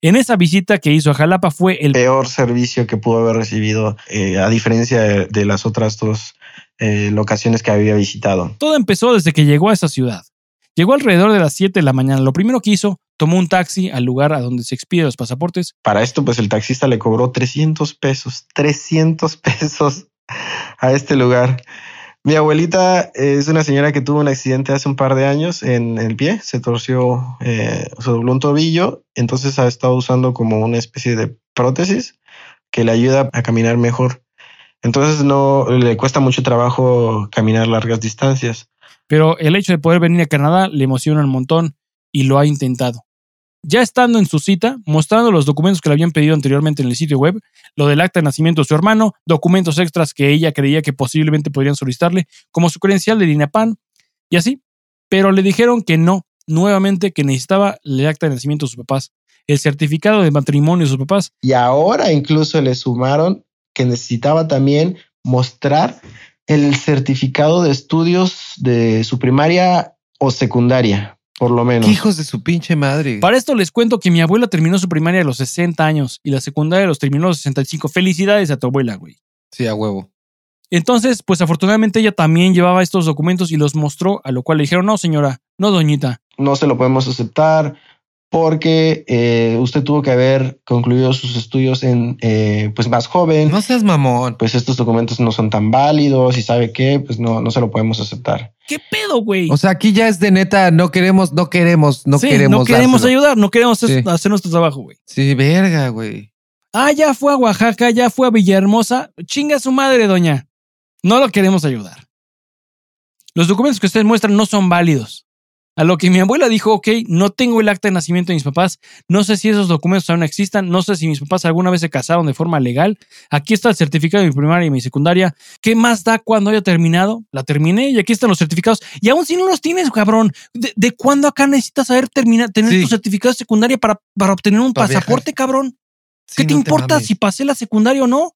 S1: En esa visita que hizo a Jalapa fue el
S3: Peor servicio que pudo haber recibido, eh, a diferencia de, de las otras dos eh, locaciones que había visitado.
S1: Todo empezó desde que llegó a esa ciudad. Llegó alrededor de las 7 de la mañana. Lo primero que hizo, tomó un taxi al lugar a donde se expiden los pasaportes.
S3: Para esto, pues el taxista le cobró 300 pesos, 300 pesos a este lugar. Mi abuelita es una señora que tuvo un accidente hace un par de años en el pie, se torció, eh, se dobló un tobillo, entonces ha estado usando como una especie de prótesis que le ayuda a caminar mejor. Entonces no le cuesta mucho trabajo caminar largas distancias.
S1: Pero el hecho de poder venir a Canadá le emociona un montón y lo ha intentado. Ya estando en su cita, mostrando los documentos que le habían pedido anteriormente en el sitio web, lo del acta de nacimiento de su hermano, documentos extras que ella creía que posiblemente podrían solicitarle, como su credencial de DINAPAN y así. Pero le dijeron que no, nuevamente que necesitaba el acta de nacimiento de sus papás, el certificado de matrimonio de sus papás
S3: Y ahora incluso le sumaron que necesitaba también mostrar el certificado de estudios de su primaria o secundaria, por lo menos.
S2: ¿Qué hijos de su pinche madre?
S1: Para esto les cuento que mi abuela terminó su primaria a los 60 años y la secundaria los terminó a los 65. Felicidades a tu abuela, güey.
S2: Sí, a huevo.
S1: Entonces, pues afortunadamente ella también llevaba estos documentos y los mostró, a lo cual le dijeron, no señora, no doñita.
S3: No se lo podemos aceptar porque eh, usted tuvo que haber concluido sus estudios en eh, pues más joven.
S2: No seas mamón.
S3: Pues estos documentos no son tan válidos y sabe qué, pues no, no se lo podemos aceptar.
S1: ¿Qué pedo, güey?
S2: O sea, aquí ya es de neta, no queremos, no queremos, no
S1: Sí,
S2: queremos.
S1: no queremos
S2: dárselo.
S1: ayudar, no queremos hacer,
S2: Sí.
S1: hacer nuestro trabajo, güey.
S2: Sí, verga, güey.
S1: Ah, ya fue a Oaxaca, ya fue a Villahermosa. Chinga su madre, doña. No lo queremos ayudar. Los documentos que ustedes muestran no son válidos. A lo que mi abuela dijo, ok, no tengo el acta de nacimiento de mis papás, no sé si esos documentos aún existan, no sé si mis papás alguna vez se casaron de forma legal, aquí está el certificado de mi primaria y mi secundaria, ¿qué más da cuando haya terminado? La terminé y aquí están los certificados. Y aún si no los tienes, cabrón, ¿de, de cuándo acá necesitas saber terminar, tener
S2: Sí.
S1: tu certificado de secundaria para, para obtener un
S2: Para
S1: pasaporte, cabrón? ¿Qué te
S2: no
S1: importa si pasé la secundaria o no?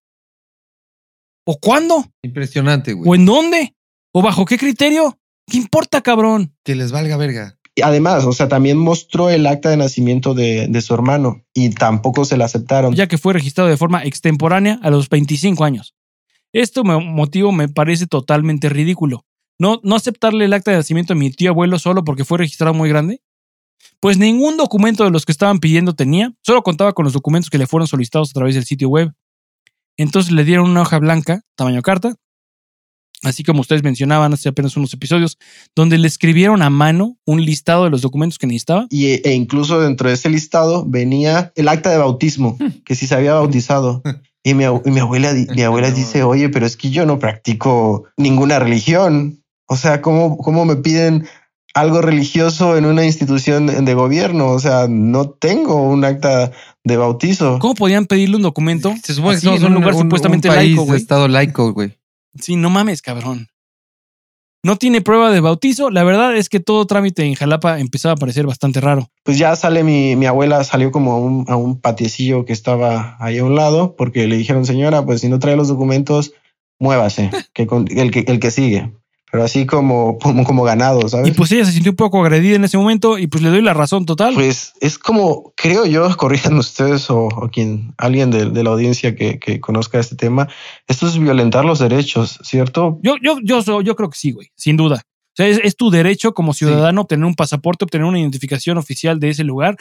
S1: ¿O cuándo?
S2: Impresionante, güey.
S1: ¿O en dónde? ¿O bajo qué criterio? ¿Qué importa, cabrón?
S2: Que les valga verga.
S3: Y además, o sea, también mostró el acta de nacimiento de, de su hermano y tampoco se la aceptaron.
S1: Ya que fue registrado de forma extemporánea a los 25 años. Esto me- motivo me parece totalmente ridículo. No, no aceptarle el acta de nacimiento a mi tío abuelo solo porque fue registrado muy grande. Pues ningún documento de los que estaban pidiendo tenía, solo contaba con los documentos que le fueron solicitados a través del sitio web. Entonces le dieron una hoja blanca, tamaño carta, así como ustedes mencionaban hace apenas unos episodios, donde le escribieron a mano un listado de los documentos que necesitaba.
S3: Y, e incluso dentro de ese listado venía el acta de bautismo, que si se había bautizado. Y mi, abu- y mi abuela, mi abuela dice, oye, pero es que yo no practico ninguna religión. O sea, ¿cómo, cómo me piden algo religioso en una institución de gobierno? O sea, no tengo un acta de bautizo.
S1: ¿Cómo podían pedirle un documento?
S2: Se supone que somos
S1: en un lugar supuestamente
S2: país
S1: laico, güey.
S2: estado laico, güey.
S1: Sí, no mames, cabrón. No tiene prueba de bautizo. La verdad es que todo trámite en Jalapa empezaba a parecer bastante raro.
S3: Pues ya sale mi, mi abuela, salió como a un, a patiecillo que estaba ahí a un lado, porque le dijeron, señora, pues si no trae los documentos, muévase, que con- el, que el que sigue. Pero así como, como, como ganado, ¿sabes?
S1: Y pues ella se sintió un poco agredida en ese momento y pues le doy la razón total.
S3: Pues es como, creo yo, corrijan ustedes o, o quien, alguien de, de la audiencia que, que conozca este tema, esto es violentar los derechos, ¿cierto?
S1: Yo, yo, yo, yo creo que sí, güey, sin duda. O sea, es, es tu derecho como ciudadano obtener un pasaporte, obtener una identificación oficial de ese lugar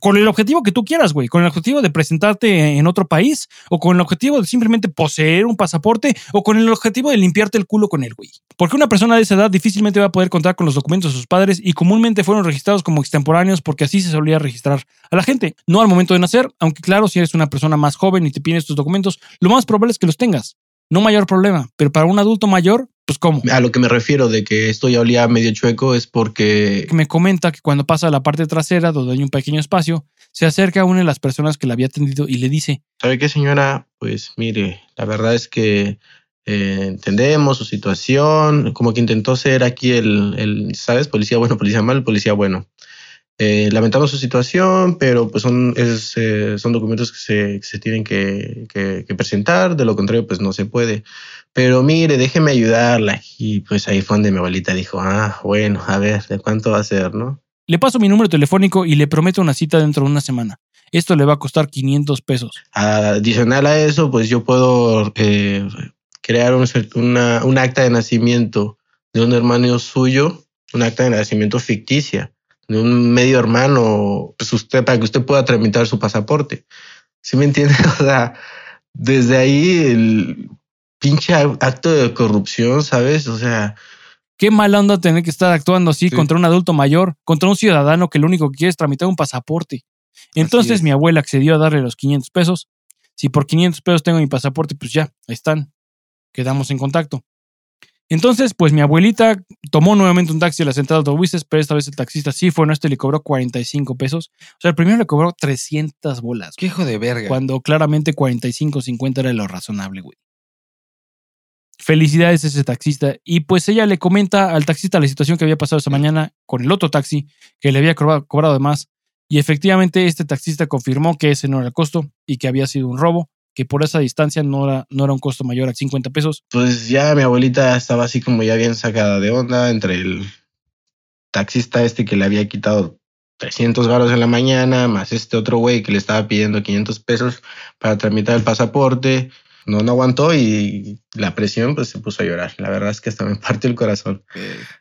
S1: con el objetivo que tú quieras, güey, con el objetivo de presentarte en otro país o con el objetivo de simplemente poseer un pasaporte o con el objetivo de limpiarte el culo con él, güey. Porque una persona de esa edad difícilmente va a poder contar con los documentos de sus padres y comúnmente fueron registrados como extemporáneos porque así se solía registrar a la gente, no al momento de nacer, aunque claro, si eres una persona más joven y te piden estos documentos, lo más probable es que los tengas. No mayor problema, pero para un adulto mayor, pues cómo.
S3: A lo que me refiero de que esto ya olía medio chueco es porque
S1: Que me comenta que cuando pasa a la parte trasera, donde hay un pequeño espacio, se acerca a una de las personas que la había atendido y le dice,
S3: ¿Sabe qué, señora? Pues mire, la verdad es que eh, entendemos su situación, como que intentó ser aquí el, el, ¿sabes? Policía bueno, policía mal, policía bueno. Eh, lamentamos su situación, pero pues son, es, eh, son documentos que se, que se tienen que, que, que presentar, de lo contrario pues no se puede. Pero mire, déjeme ayudarla. Y pues ahí fue donde mi abuelita dijo, ah, bueno, a ver, ¿de cuánto va a ser, no?
S1: le paso mi número telefónico y le prometo una cita dentro de una semana. Esto le va a costar 500 pesos.
S3: Adicional a eso, pues yo puedo eh, crear un, una, un acta de nacimiento de un hermano suyo, un acta de nacimiento ficticia, de un medio hermano, pues usted, para que usted pueda tramitar su pasaporte. ¿Sí me entiende? O sea, desde ahí el pinche acto de corrupción, ¿sabes? O sea,
S1: Qué mal onda tener que estar actuando así
S2: Sí.
S1: contra un adulto mayor, contra un ciudadano que lo único que quiere es tramitar un pasaporte. Entonces
S2: es.
S1: mi abuela accedió a darle los 500 pesos. Si por 500 pesos tengo mi pasaporte, pues ya, ahí están. Quedamos en contacto. Entonces, pues mi abuelita tomó nuevamente un taxi a la central de autobuses, pero esta vez el taxista sí fue honesto y le cobró 45 pesos. O sea, el primero le cobró 300 bolas,
S2: Qué hijo de verga.
S1: cuando claramente 45 50 era lo razonable, güey. Felicidades a ese taxista. Y pues ella le comenta al taxista la situación que había pasado esa mañana con el otro taxi que le había cobrado, cobrado de más. Y efectivamente este taxista confirmó que ese no era el costo y que había sido un robo, que por esa distancia no era, no era un costo mayor a 50 pesos.
S3: pues ya mi abuelita estaba así como ya bien sacada de onda entre el taxista este que le había quitado 300 varos en la mañana, más este otro güey que le estaba pidiendo 500 pesos para tramitar el pasaporte. No, no aguantó y la presión pues se puso a llorar. La verdad es que hasta me partió el corazón.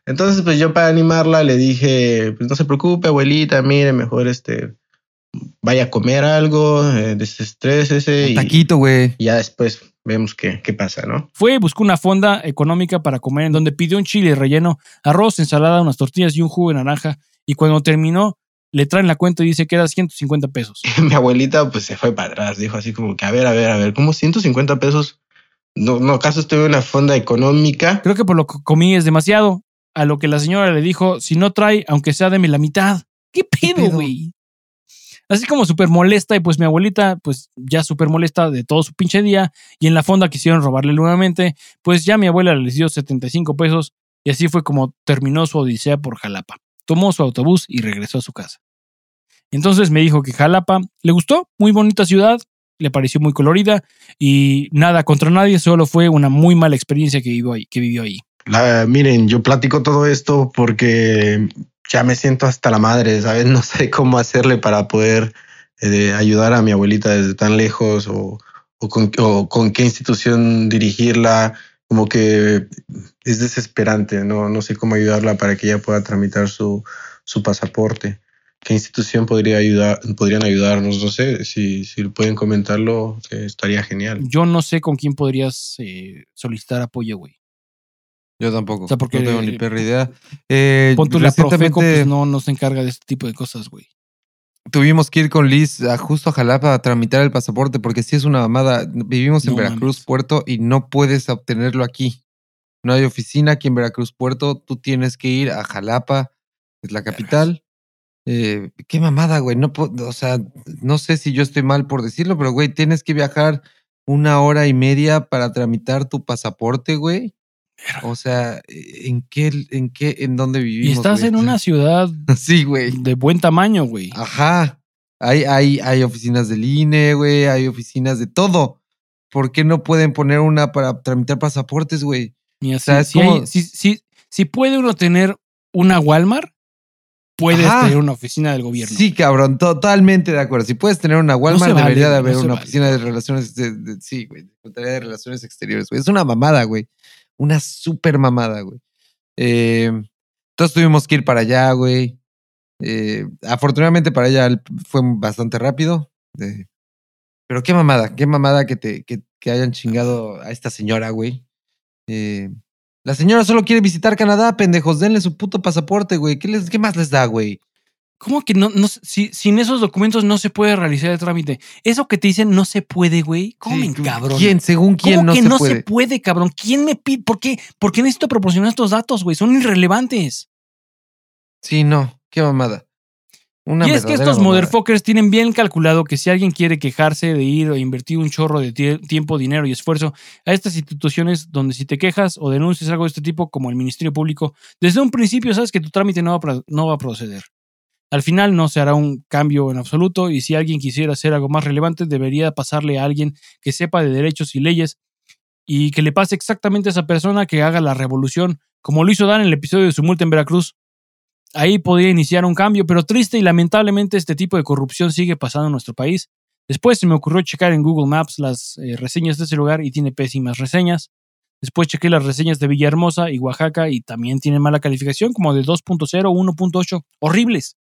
S3: Entonces, pues yo para animarla le dije, pues no se preocupe, abuelita, mire, mejor este, vaya a comer algo, eh, desestrésese
S2: un taquito, güey.
S3: y ya después vemos qué, qué pasa, ¿no?
S1: Fue y buscó una fonda económica para comer en donde pidió un chile relleno, arroz, ensalada, unas tortillas y un jugo de naranja. Y cuando terminó, le traen la cuenta y dice que era 150 pesos.
S3: Mi abuelita pues se fue para atrás, dijo así como que, a ver, a ver, a ver, ¿cómo 150 pesos? No, no, ¿acaso estoy en una fonda económica?
S1: Creo que por lo que comí es demasiado. A lo que la señora le dijo, si no trae, aunque sea deme la mitad. ¿Qué pedo? güey? Así como súper molesta y pues mi abuelita, pues ya súper molesta de todo su pinche día y en la fonda quisieron robarle nuevamente, pues ya mi abuela le dio 75 pesos y así fue como terminó su odisea por Jalapa. Tomó su autobús y regresó a su casa. Entonces me dijo que Jalapa le gustó, muy bonita ciudad, le pareció muy colorida y nada contra nadie, solo fue una muy mala experiencia que vivió ahí.
S3: Miren, yo platico todo esto porque ya me siento hasta la madre, ¿sabes? No sé cómo hacerle para poder eh, ayudar a mi abuelita desde tan lejos o, con qué institución dirigirla. Como que es desesperante, ¿no? No sé cómo ayudarla para que ella pueda tramitar su, su pasaporte. ¿Qué institución podría ayudar, podrían ayudarnos? No sé, si, si pueden comentarlo, eh, estaría genial.
S1: Yo no sé con quién podrías eh, solicitar apoyo, güey.
S2: Yo tampoco.
S1: O sea, porque-
S2: no tengo ni perra idea. Eh,
S1: Pon tú la Profeco, pues no, no se encarga de este tipo de cosas, güey.
S2: tuvimos que ir con Liz a justo a Jalapa a tramitar el pasaporte porque sí es una mamada. Vivimos en
S1: No
S2: Veracruz,
S1: mames.
S2: Puerto y no puedes obtenerlo aquí. No hay oficina aquí en Veracruz, Puerto. Tú tienes que ir a Jalapa, es la capital. Eh, qué mamada, güey. No, o sea, no sé si yo estoy mal por decirlo, pero güey, tienes que viajar una hora y media para tramitar tu pasaporte, güey. O sea, ¿en qué, en qué, en dónde vivimos?
S1: Y estás
S2: güey?
S1: en una ciudad
S2: Sí, güey.
S1: de buen tamaño, güey.
S2: Ajá. Hay, hay, hay oficinas del INE, güey. Hay oficinas de todo. ¿Por qué no pueden poner una para tramitar pasaportes, güey?
S1: Y así,
S2: sea, es
S1: si, hay-
S2: como-
S1: si- si- si puede uno tener una Walmart, puedes
S2: Ajá.
S1: tener una oficina del gobierno.
S2: Sí, cabrón, totalmente de acuerdo. Si puedes tener una Walmart,
S1: vale,
S2: debería de haber
S1: no
S2: una
S1: vale.
S2: oficina de relaciones, de, de- sí, güey, de Relaciones Exteriores, güey. Es una mamada, güey. Una súper mamada, güey. Eh, entonces tuvimos que ir para allá, güey. Eh, afortunadamente para ella fue bastante rápido. Pero qué mamada, qué mamada que, te, que, que hayan chingado a esta señora, güey. Eh, la señora solo quiere visitar Canadá, pendejos. Denle su puto pasaporte, güey. ¿Qué, les, qué más les da, güey?
S1: ¿Cómo que no, no si, sin esos documentos no se puede realizar el trámite? Eso que te dicen no se puede, güey. ¿Cómo
S2: Sí,
S1: cabrón?
S2: ¿Quién? Según quién
S1: ¿Cómo
S2: no
S1: que
S2: se
S1: no
S2: puede.
S1: se puede, cabrón? ¿Quién me pide? ¿Por qué? ¿Por qué necesito proporcionar estos datos, güey? Son irrelevantes.
S2: Sí, no. Qué mamada. Una
S1: y es que estos motherfuckers tienen bien calculado que si alguien quiere quejarse de ir o invertir un chorro de tie- tiempo, dinero y esfuerzo a estas instituciones donde si te quejas o denuncias algo de este tipo, como el Ministerio Público, desde un principio sabes que tu trámite no va no va a proceder. Al final no se hará un cambio en absoluto y si alguien quisiera hacer algo más relevante debería pasarle a alguien que sepa de derechos y leyes y que le pase exactamente a esa persona que haga la revolución, como lo hizo Dan en el episodio de su multa en Veracruz. Ahí podría iniciar un cambio, pero triste y lamentablemente este tipo de corrupción sigue pasando en nuestro país. Después se me ocurrió checar en Google Maps las eh, reseñas de ese lugar y tiene pésimas reseñas. Después chequé las reseñas de Villahermosa y Oaxaca y también tiene mala calificación, como de 2.0 o 1.8. Horribles.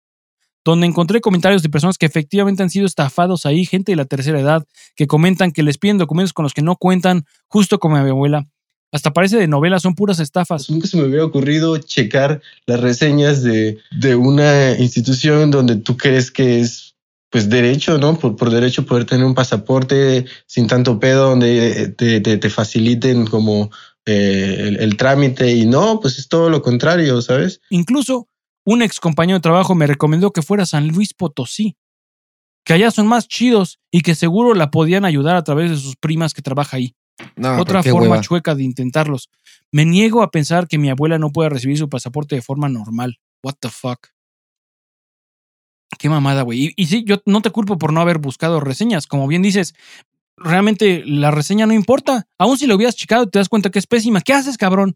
S1: Donde encontré comentarios de personas que efectivamente han sido estafados ahí, gente de la tercera edad, que comentan que les piden documentos con los que no cuentan, justo como mi abuela. Hasta parece de novela, son puras estafas.
S3: Pues nunca se me hubiera ocurrido checar las reseñas de, de una institución donde tú crees que es pues derecho, ¿no? Por, por derecho poder tener un pasaporte sin tanto pedo, donde te, te, te faciliten como eh, el, el trámite y no, pues es todo lo contrario, ¿sabes?
S1: Incluso un ex compañero de trabajo me recomendó que fuera a San Luis Potosí, que allá son más chidos y que seguro la podían ayudar a través de sus primas que trabaja ahí.
S2: No,
S1: Otra forma
S2: hueva.
S1: chueca de intentarlos. Me niego a pensar que mi abuela no pueda recibir su pasaporte de forma normal. What the fuck. Qué mamada, güey. Y, y sí, yo no te culpo por no haber buscado reseñas. Como bien dices, realmente la reseña no importa. Aún si lo hubieras checado y te das cuenta que es pésima. ¿Qué haces, cabrón?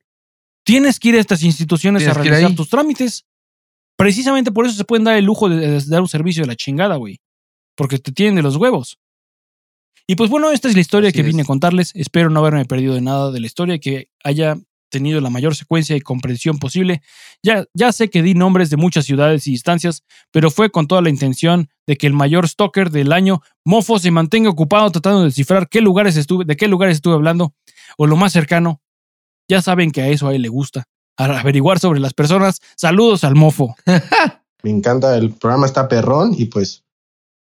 S1: Tienes que ir a estas instituciones a realizar tus trámites. Precisamente por eso se pueden dar el lujo de, de dar un servicio de la chingada, güey. Porque te tienen de los huevos. Y pues bueno, esta es la historia
S2: Así
S1: que vine a contarles. Espero no haberme perdido de nada de la historia, que haya tenido la mayor secuencia y comprensión posible. Ya, ya sé que di nombres de muchas ciudades y distancias, pero fue con toda la intención de que el mayor stalker del año, Mofo, se mantenga ocupado tratando de descifrar qué lugares estuve, de qué lugares estuve hablando, o lo más cercano. Ya saben que a eso a él le gusta. A averiguar sobre las personas. Saludos al Mofo.
S3: Me encanta, el programa está perrón y pues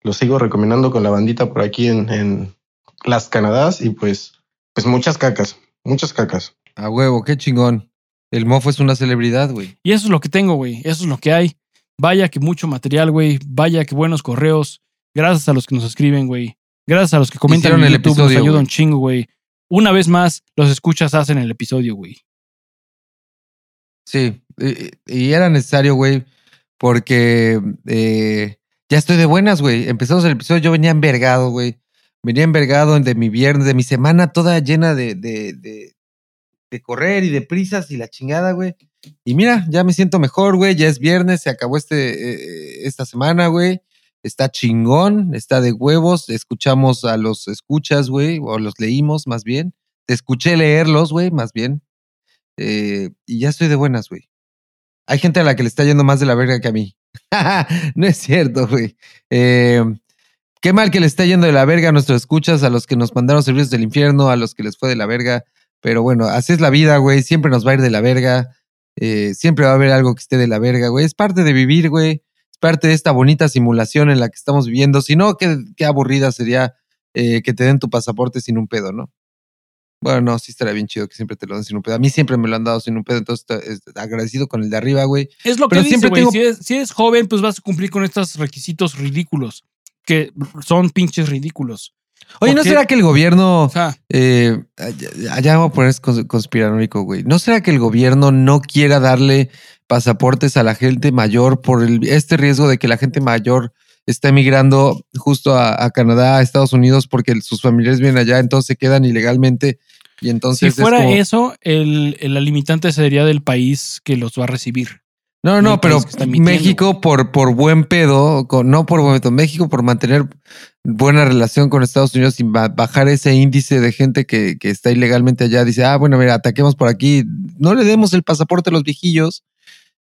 S3: lo sigo recomendando con la bandita por aquí en, en las Canadás y pues, pues muchas cacas, muchas cacas.
S2: A huevo, qué chingón. El mofo es una celebridad, güey.
S1: Y eso es lo que tengo, güey. Eso es lo que hay. Vaya que mucho material, güey. Vaya que buenos correos. Gracias a los que nos escriben, güey. Gracias a los que comentan
S2: Hicieron
S1: en
S2: el
S1: YouTube.
S2: episodio,
S1: nos ayuda
S2: güey.
S1: un chingo, güey. Una vez más, los escuchas hacen el episodio, güey.
S2: Sí, y, era necesario, güey, porque eh, ya estoy de buenas, güey. Empezamos el episodio, yo venía envergado, güey. Venía envergado de mi viernes, de mi semana toda llena de, de, de, de correr y de prisas y la chingada, güey. Y mira, ya me siento mejor, güey. Ya es viernes, se acabó este, eh, esta semana, güey. Está chingón, está de huevos. Escuchamos a los escuchas, güey, o los leímos más bien. Te escuché leerlos, güey, más bien. Eh, y ya estoy de buenas, güey. Hay gente a la que le está yendo más de la verga que a mí. no es cierto, güey. Eh, qué mal que le está yendo de la verga a nuestros escuchas, a los que nos mandaron servicios del infierno, a los que les fue de la verga. Pero bueno, así es la vida, güey. Siempre nos va a ir de la verga. Eh, siempre va a haber algo que esté de la verga, güey. Es parte de vivir, güey. Es parte de esta bonita simulación en la que estamos viviendo. Si no, qué, aburrida sería que te den tu pasaporte sin un pedo, ¿no? Bueno, no, sí estaría bien chido que siempre te lo den sin un pedo. A mí siempre me lo han dado sin un pedo, entonces agradecido con el de arriba, güey.
S1: Es lo que
S2: Pero
S1: dice,
S2: siempre
S1: güey.
S2: tengo-
S1: Si, eres, si eres joven, pues vas a cumplir con estos requisitos ridículos. Que son pinches ridículos.
S2: Oye, ¿no será que el gobierno,
S1: O sea,
S2: eh, allá- voy a poner cons- conspiranoico, güey, ¿no será que el gobierno no quiera darle pasaportes a la gente mayor por el- este riesgo de que la gente mayor está emigrando justo a, a Canadá, a Estados Unidos, porque sus familiares vienen allá, entonces se quedan ilegalmente y entonces
S1: si
S2: es
S1: fuera
S2: como-
S1: eso, el, la limitante sería del país que los va a recibir.
S2: No,
S1: No
S2: no, pero México por, por buen pedo, con- no por buen pedo, México por mantener buena relación con Estados Unidos y ba- bajar ese índice de gente que, que está ilegalmente allá, dice, ah, bueno, mira, ataquemos por aquí, no le demos el pasaporte a los viejillos.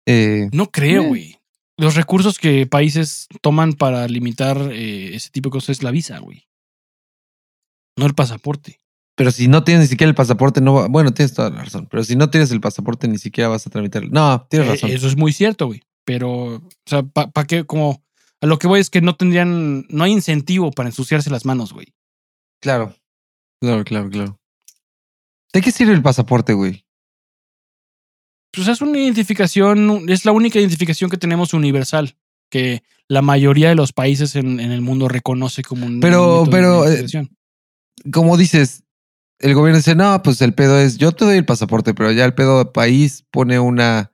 S2: Eh,
S1: No creo,
S2: Eh.
S1: güey. Los recursos que países toman para limitar eh, ese tipo de cosas es la visa, güey. No el pasaporte.
S2: Pero si no tienes ni siquiera el pasaporte, no va- bueno, tienes toda la razón, pero si no tienes el pasaporte, ni siquiera vas a tramitarlo. No, tienes
S1: Eh,
S2: razón.
S1: Eso es muy cierto, güey. Pero, o sea, ¿para qué? Como, a lo que voy es que no tendrían, no hay incentivo para ensuciarse las manos, güey.
S2: Claro, claro, claro, claro. ¿De qué sirve el pasaporte, güey?
S1: Pues es una identificación, es la única identificación que tenemos universal, que la mayoría de los países en, en el mundo reconoce como un
S2: Pero-
S1: de
S2: pero, eh, como dices, el gobierno dice, no, pues el pedo es, yo te doy el pasaporte, pero ya el pedo país pone una...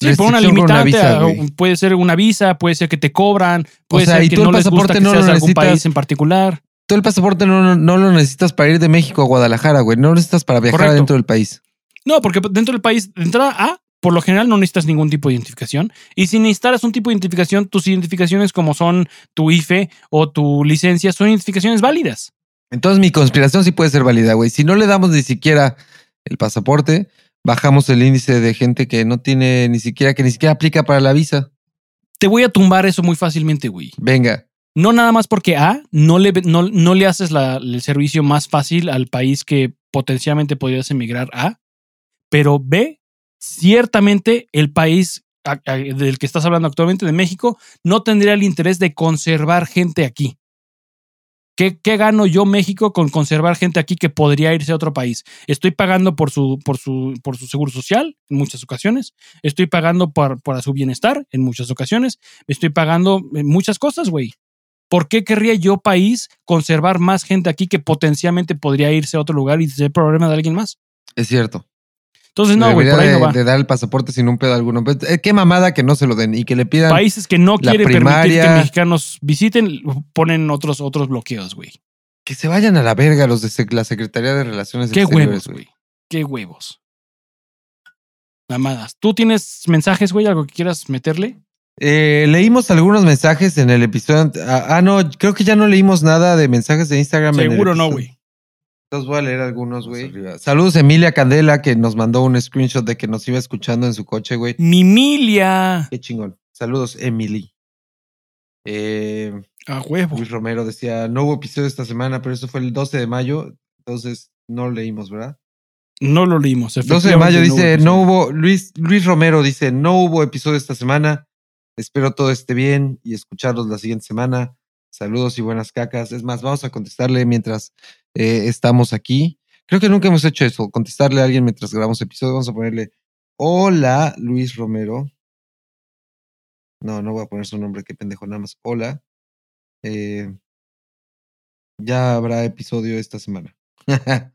S1: Sí, por una limitante,
S2: visa,
S1: a-
S2: güey.
S1: puede ser una visa, puede ser que te cobran, puede
S2: sea,
S1: ser
S2: y
S1: que
S2: tú el
S1: no les gusta
S2: pasaporte
S1: que
S2: no lo
S1: seas de algún país en particular.
S2: Tú el pasaporte no, no, no lo necesitas para ir de México a Guadalajara, güey. No lo necesitas para viajar
S1: Correcto.
S2: dentro del país.
S1: No, porque dentro del país, de entrada A, por lo general no necesitas ningún tipo de identificación. Y si necesitas un tipo de identificación, tus identificaciones como son tu IFE o tu licencia son identificaciones válidas.
S2: Entonces mi conspiración sí puede ser válida, güey. Si no le damos ni siquiera el pasaporte, bajamos el índice de gente que no tiene ni siquiera, que ni siquiera aplica para la visa.
S1: Te voy a tumbar eso muy fácilmente, güey.
S2: Venga.
S1: No nada más porque A, no le, no, no le haces la- el servicio más fácil al país que potencialmente podrías emigrar a, pero B, ciertamente el país del que estás hablando actualmente, de México, no tendría el interés de conservar gente aquí. ¿Qué, gano yo, México, con conservar gente aquí que podría irse a otro país? Estoy pagando por su, por su, por su seguro social en muchas ocasiones. Estoy pagando por, para su bienestar en muchas ocasiones. Estoy pagando eh, muchas cosas, güey. ¿Por qué querría yo, país, conservar más gente aquí que potencialmente podría irse a otro lugar y ser problema de alguien más?
S2: Es cierto.
S1: Entonces, no, güey, por ahí
S2: de,
S1: no va.
S2: de dar el pasaporte sin un pedo alguno. Pues, eh, qué mamada que no se lo den y que le pidan.
S1: Países que no quieren permitir que mexicanos visiten, ponen otros, otros bloqueos, güey.
S2: Que se vayan a la verga los de la Secretaría de Relaciones
S1: Qué
S2: Exteriores,
S1: huevos, güey. Qué huevos. Mamadas. ¿Tú tienes mensajes, güey? ¿Algo que quieras meterle?
S2: Eh, leímos algunos mensajes en el episodio. Ah, ah, no, creo que ya no leímos nada de mensajes de Instagram. en el
S1: Seguro no, güey.
S2: Entonces voy a leer algunos, güey. Saludos, Emilia Candela, que nos mandó un screenshot de que nos iba escuchando en su coche, güey.
S1: Mimilia.
S2: Qué chingón. Saludos, Emily. Eh,
S1: A huevo.
S2: Luis Romero decía, no hubo episodio esta semana, pero eso fue el 12 de mayo, entonces no lo leímos, ¿verdad?
S1: No lo leímos.
S2: 12 de mayo dice, no hubo, Luis, Luis Romero dice, no hubo episodio esta semana, espero todo esté bien y escucharlos la siguiente semana. Saludos y buenas cacas. Es más, vamos a contestarle mientras eh, estamos aquí. Creo que nunca hemos hecho eso, contestarle a alguien mientras grabamos episodio. Vamos a ponerle, hola Luis Romero. No, no voy a poner su nombre, qué pendejo, nada más. Hola. Eh, ya habrá episodio esta semana.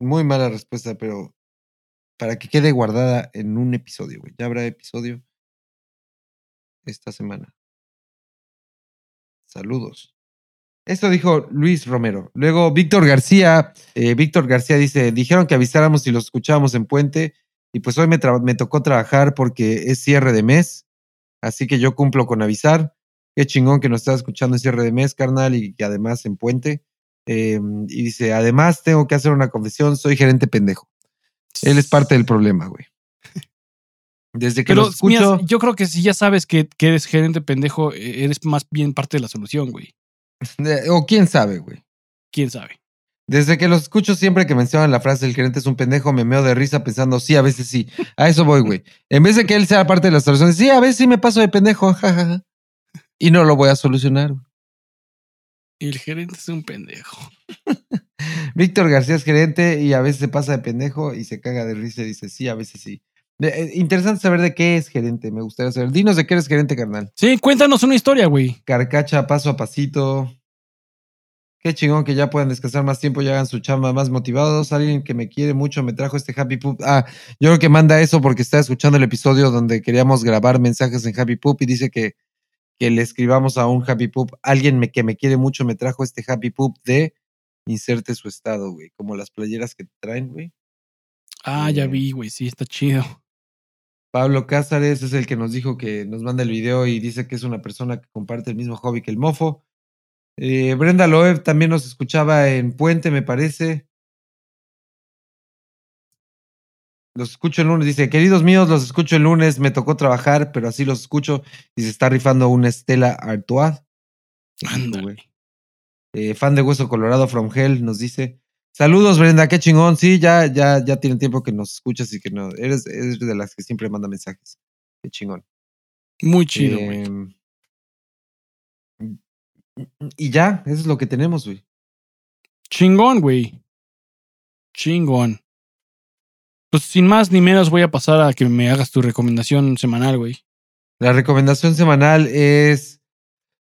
S2: Muy mala respuesta, pero para que quede guardada en un episodio, güey. Ya habrá episodio esta semana. Saludos. Esto dijo Luis Romero. Luego Víctor García. eh, Víctor García dice, dijeron que avisáramos si los escuchábamos en Puente y pues hoy me, tocó trabajar porque es cierre de mes. Así que yo cumplo con avisar. Qué chingón que nos estás escuchando en cierre de mes, carnal, y que además en Puente. Eh, y dice, además tengo que hacer una confesión, soy gerente pendejo. Él es parte del problema, güey. Desde que
S1: Pero
S2: lo escucho,
S1: mira, yo creo que si ya sabes que, que eres gerente pendejo, eh, eres más bien parte de la solución, güey.
S2: o quién sabe, güey.
S1: ¿Quién sabe?
S2: Desde que los escucho siempre que mencionan la frase el gerente es un pendejo, me meo de risa pensando, sí, a veces sí. A eso voy, güey. En vez de que él sea parte de la solución, sí, a veces sí me paso de pendejo, jajaja. Y no lo voy a solucionar. güey.
S1: El gerente es un pendejo.
S2: Víctor García es gerente y a veces se pasa de pendejo y se caga de risa y dice, sí, a veces sí. Eh, interesante saber de qué es gerente, me gustaría saber. Dinos de qué eres gerente, carnal.
S1: Sí, cuéntanos una historia, güey.
S2: Carcacha paso a pasito. Qué chingón que ya puedan descansar más tiempo y hagan su chamba más motivados. Alguien que me quiere mucho me trajo este Happy Poop. Ah, yo creo que manda eso porque está escuchando el episodio donde queríamos grabar mensajes en Happy Poop y dice que, que le escribamos a un Happy Poop. Alguien me, que me quiere mucho me trajo este Happy Poop de inserte su estado, güey. Como las playeras que traen, güey.
S1: Ah, ya
S2: Eh.
S1: vi, güey. Sí, está chido.
S2: Pablo Cázares es el que nos dijo que nos manda el video y dice que es una persona que comparte el mismo hobby que el mofo. Eh, Brenda Loeb también nos escuchaba en Puente, me parece. Los escucho el lunes. Dice, queridos míos, los escucho el lunes. Me tocó trabajar, pero así los escucho. Y se está rifando una Estela Artois. Eh, fan de Hueso Colorado from Hell nos dice. Saludos, Brenda, qué chingón. Sí, ya, ya, ya tiene tiempo que nos escuchas y que no. Eres, eres de las que siempre manda mensajes. Qué chingón.
S1: Muy chido, güey.
S2: Em, y ya, eso es lo que tenemos, güey.
S1: Chingón, güey. Chingón. Pues sin más ni menos voy a pasar a que me hagas tu recomendación semanal, güey.
S2: La recomendación semanal es.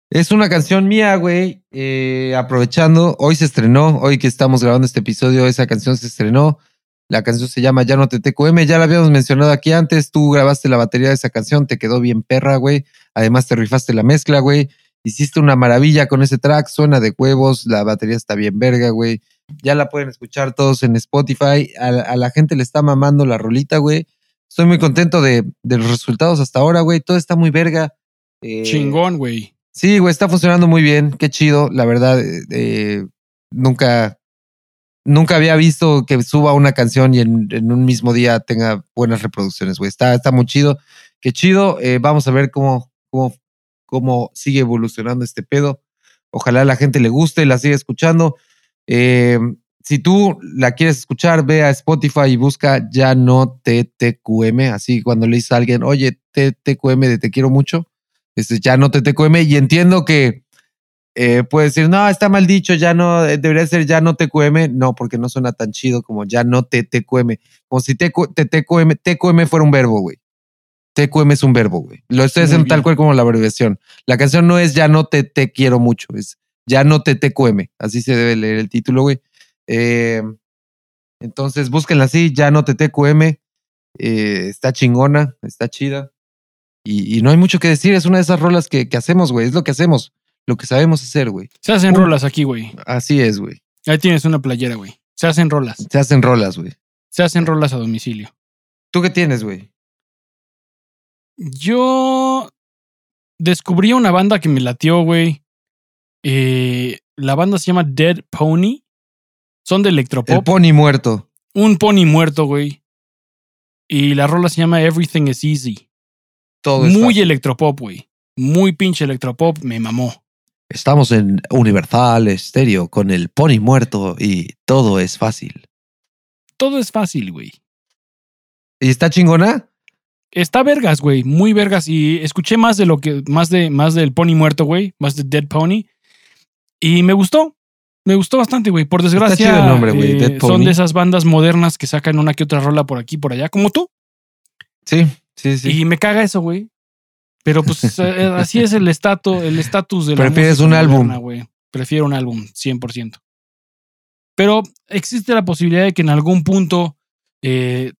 S2: Es una canción mía, güey. eh, aprovechando, hoy se estrenó, hoy que estamos grabando este episodio, esa canción se estrenó. La canción se llama Ya no te TQM, ya la habíamos mencionado aquí antes. Tú grabaste la batería de esa canción, te quedó bien perra, güey. Además, te rifaste la mezcla, güey. Hiciste una maravilla con ese track, suena de huevos, la batería está bien verga, güey. Ya la pueden escuchar todos en Spotify. A, la gente le está mamando la rolita, güey. Estoy muy contento de, de los resultados hasta ahora, güey. Todo está muy verga. Eh,
S1: Chingón, güey.
S2: Sí, güey, está funcionando muy bien. Qué chido, la verdad. eh, eh, nunca, nunca había visto que suba una canción y en, un mismo día tenga buenas reproducciones, güey. Está, está muy chido. Qué chido. Eh, vamos a ver cómo, cómo, cómo sigue evolucionando este pedo. Ojalá a la gente le guste, la siga escuchando. Si tú la quieres escuchar, ve a Spotify y busca ya no TTQM. Así cuando le dices a alguien, oye, TTQM de te quiero mucho, este, ya no TTQM. Y entiendo que eh, puedes decir, no, está mal dicho, ya no, eh, debería ser ya no TQM. No, porque no suena tan chido como ya no TTQM. Como si TQ TTQM, TQM fuera un verbo, güey. TQM es un verbo, güey. Lo estoy
S1: Muy
S2: haciendo tal cual como la abreviación. La canción no es ya no te, te quiero mucho, es ya no te TQM. Así se debe leer el título, güey. Eh, entonces, búsquenla así, ya no te TQM. Eh, está chingona, está chida. Y, y no hay mucho que decir, es una de esas rolas que, que hacemos, güey. Es lo que hacemos, lo que sabemos hacer, güey.
S1: Se hacen rolas aquí, güey.
S2: Así es, güey.
S1: Ahí tienes una playera, güey. Se hacen rolas.
S2: Se hacen rolas, güey.
S1: Se hacen rolas a domicilio.
S2: ¿Tú qué tienes, güey?
S1: Yo descubrí una banda que me latió, güey. Eh, la banda se llama Dead Pony. Son de
S2: El
S1: electropop.
S2: pony muerto.
S1: un pony muerto, güey. Y la rola se llama Everything is Easy.
S2: Todo es
S1: Muy
S2: fácil.
S1: electropop, güey. Muy pinche electropop. Me mamó.
S2: Estamos en Universal Stereo con el pony muerto y todo es fácil.
S1: Todo es fácil, güey.
S2: ¿Y está chingona?
S1: Está vergas, güey. Muy vergas. Y escuché más de lo que. Más de. Más del pony muerto, güey. Más de Dead Pony. Y me gustó. Me gustó bastante, güey. Por desgracia.
S2: el nombre, güey,
S1: eh,
S2: Dead
S1: son
S2: Pony.
S1: de esas bandas modernas que sacan una que otra rola por aquí, por allá, como tú.
S2: Sí, sí, sí.
S1: Y me caga eso, güey. Pero pues eh, así es el estatus el estatus de la
S2: Prefieres
S1: música
S2: un álbum.
S1: moderna, güey. Prefiero un álbum, 100%. Pero existe la posibilidad de que en algún punto, eh,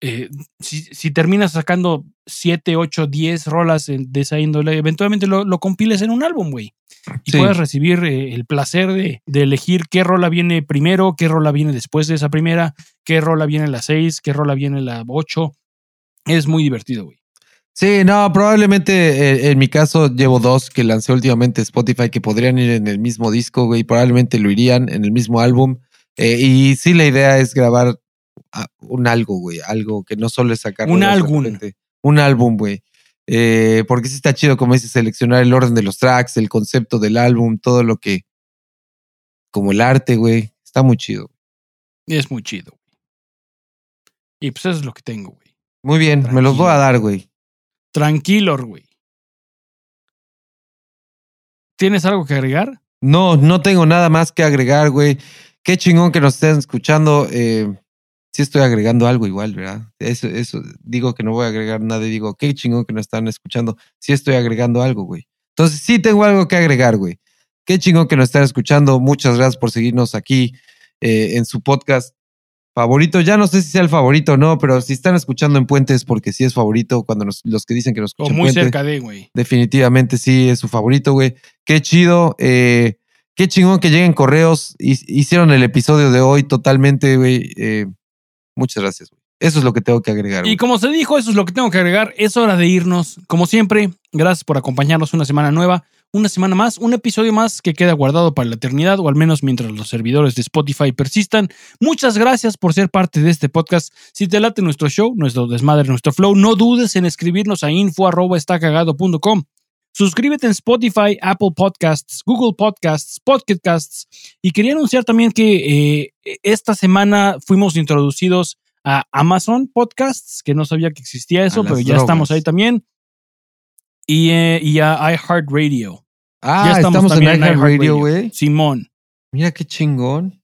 S1: eh, si, si terminas sacando 7, 8, 10 rolas de esa índole, eventualmente lo, lo compiles en un álbum, güey. Y
S2: Sí.
S1: puedas recibir eh, el placer de, de elegir qué rola viene primero, qué rola viene después de esa primera, qué rola viene la 6, qué rola viene la 8. Es muy divertido, güey.
S2: Sí, no, probablemente eh, en mi caso llevo dos que lancé últimamente Spotify que podrían ir en el mismo disco, güey. Probablemente lo irían en el mismo álbum. Eh, y sí, la idea es grabar ah, un algo, güey. Algo que no solo es sacar.
S1: Un álbum.
S2: Un álbum, güey. Eh, porque sí está chido, como dices, seleccionar el orden de los tracks, el concepto del álbum, todo lo que. Como el arte, güey. Está muy chido.
S1: Es muy chido. Y pues eso es lo que tengo, güey.
S2: Muy bien, me los voy a dar, güey.
S1: Tranquilo, güey. ¿Tienes algo que agregar?
S2: No, no tengo nada más que agregar, güey. Qué chingón que nos estén escuchando. Eh, sí estoy agregando algo igual, ¿verdad? Eso, eso, digo que no voy a agregar nada y digo, qué chingón que nos están escuchando. Sí estoy agregando algo, güey. Entonces sí tengo algo que agregar, güey. Qué chingón que nos están escuchando. Muchas gracias por seguirnos aquí eh, en su podcast favorito. Ya no sé si sea el favorito o no, pero si están escuchando en Puentes, porque sí es favorito cuando nos- los que dicen que nos
S1: O
S2: escuchan en
S1: muy cerca de, güey.
S2: Definitivamente sí, es su favorito, güey. Qué chido. eh, qué chingón que lleguen correos. Hi- Hicieron el episodio de hoy totalmente, güey. eh, muchas gracias, güey. Eso es lo que tengo que agregar.
S1: Y como se dijo, eso es lo que tengo que agregar. Es hora de irnos. Como siempre, gracias por acompañarnos una semana nueva, una semana más, un episodio más que queda guardado para la eternidad, o al menos mientras los servidores de Spotify persistan. Muchas gracias por ser parte de este podcast. Si te late nuestro show, nuestro desmadre, nuestro flow, no dudes en escribirnos a info.estacagado.com. Suscríbete en Spotify, Apple Podcasts, Google Podcasts, Pocket Casts. Y quería anunciar también que eh, esta semana fuimos introducidos a Amazon Podcasts, que no sabía que existía eso, pero ya estamos ahí también. Y, eh, y a iHeartRadio.
S2: Ah,
S1: ya
S2: estamos,
S1: también en
S2: iHeartRadio, güey.
S1: Simón.
S2: Mira qué chingón.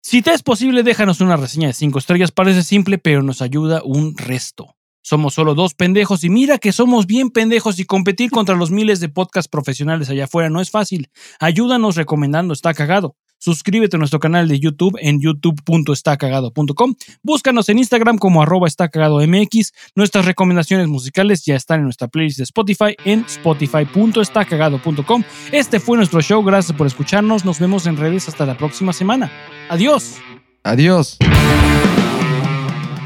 S1: Si te es posible, déjanos una reseña de 5 estrellas. Parece simple, pero nos ayuda un resto. Somos solo dos pendejos y mira que somos bien pendejos y competir contra los miles de podcast profesionales allá afuera no es fácil. Ayúdanos recomendando Está Cagado. Suscríbete a nuestro canal de YouTube en youtube.estacagado.com. Búscanos en Instagram como arroba estacagadomx. Nuestras recomendaciones musicales ya están en nuestra playlist de Spotify en spotify.estacagado.com. Este fue nuestro show. Gracias por escucharnos. Nos vemos en redes hasta la próxima semana. Adiós.
S2: Adiós.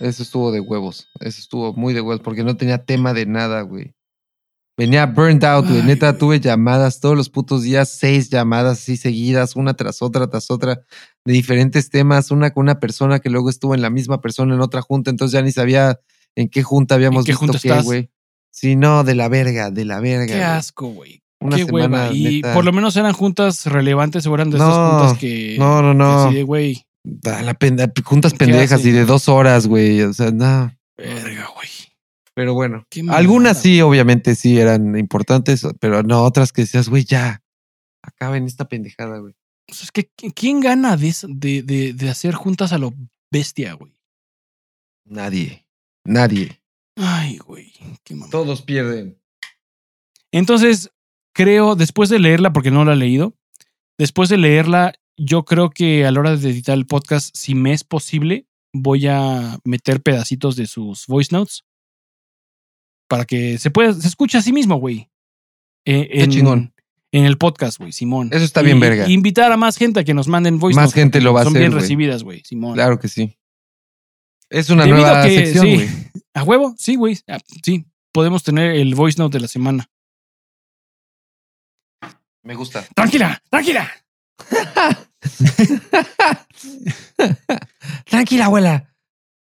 S2: Eso estuvo de huevos. Eso estuvo muy de huevos porque no tenía tema de nada, güey. Venía burned out, güey. Neta, tuve llamadas todos los putos días, seis llamadas así seguidas, una tras otra, tras otra, de diferentes temas. Una con una persona que luego estuvo en la misma persona en otra junta, entonces ya ni sabía en qué junta habíamos
S1: qué
S2: visto
S1: junta
S2: qué,
S1: estás?
S2: güey. Sí, no, de la verga, de la verga.
S1: Qué
S2: güey.
S1: asco, güey.
S2: Una
S1: Qué
S2: semana,
S1: hueva. Y
S2: neta.
S1: por lo menos eran juntas relevantes, o eran de esas
S2: No,
S1: juntas que.
S2: no, no, no.
S1: de, güey.
S2: La penda- juntas
S1: ¿Qué
S2: pendejas y de dos horas, güey. O sea, no.
S1: Verga, güey.
S2: Pero bueno. Algunas sí, obviamente sí eran importantes, pero no otras que decías, güey, ya. Acaben esta pendejada, güey.
S1: O sea, es que ¿qui- ¿quién gana de, de, de, de hacer juntas a lo bestia, güey?
S2: Nadie. Nadie.
S1: Ay, güey. Qué.
S2: Todos pierden.
S1: Entonces, creo, después de leerla, porque no la he leído, después de leerla, yo creo que a la hora de editar el podcast, si me es posible, voy a meter pedacitos de sus voice notes para que se pueda, se escuche a sí mismo, güey. Eh,
S2: Qué chingón.
S1: En el podcast, güey, Simón.
S2: Eso está bien
S1: Y-
S2: verga.
S1: invitar a más gente a que nos manden voice
S2: Más
S1: notes,
S2: gente lo va a
S1: Son
S2: hacer,
S1: bien
S2: güey.
S1: recibidas, güey, Simón.
S2: Claro que sí. Es una
S1: Debido
S2: nueva
S1: que-
S2: sección,
S1: sí.
S2: güey.
S1: ¿A huevo? Sí, güey. Ah, Sí, podemos tener el voice note de la semana.
S2: Me gusta.
S1: Tranquila, tranquila.
S2: Tranquila, abuela.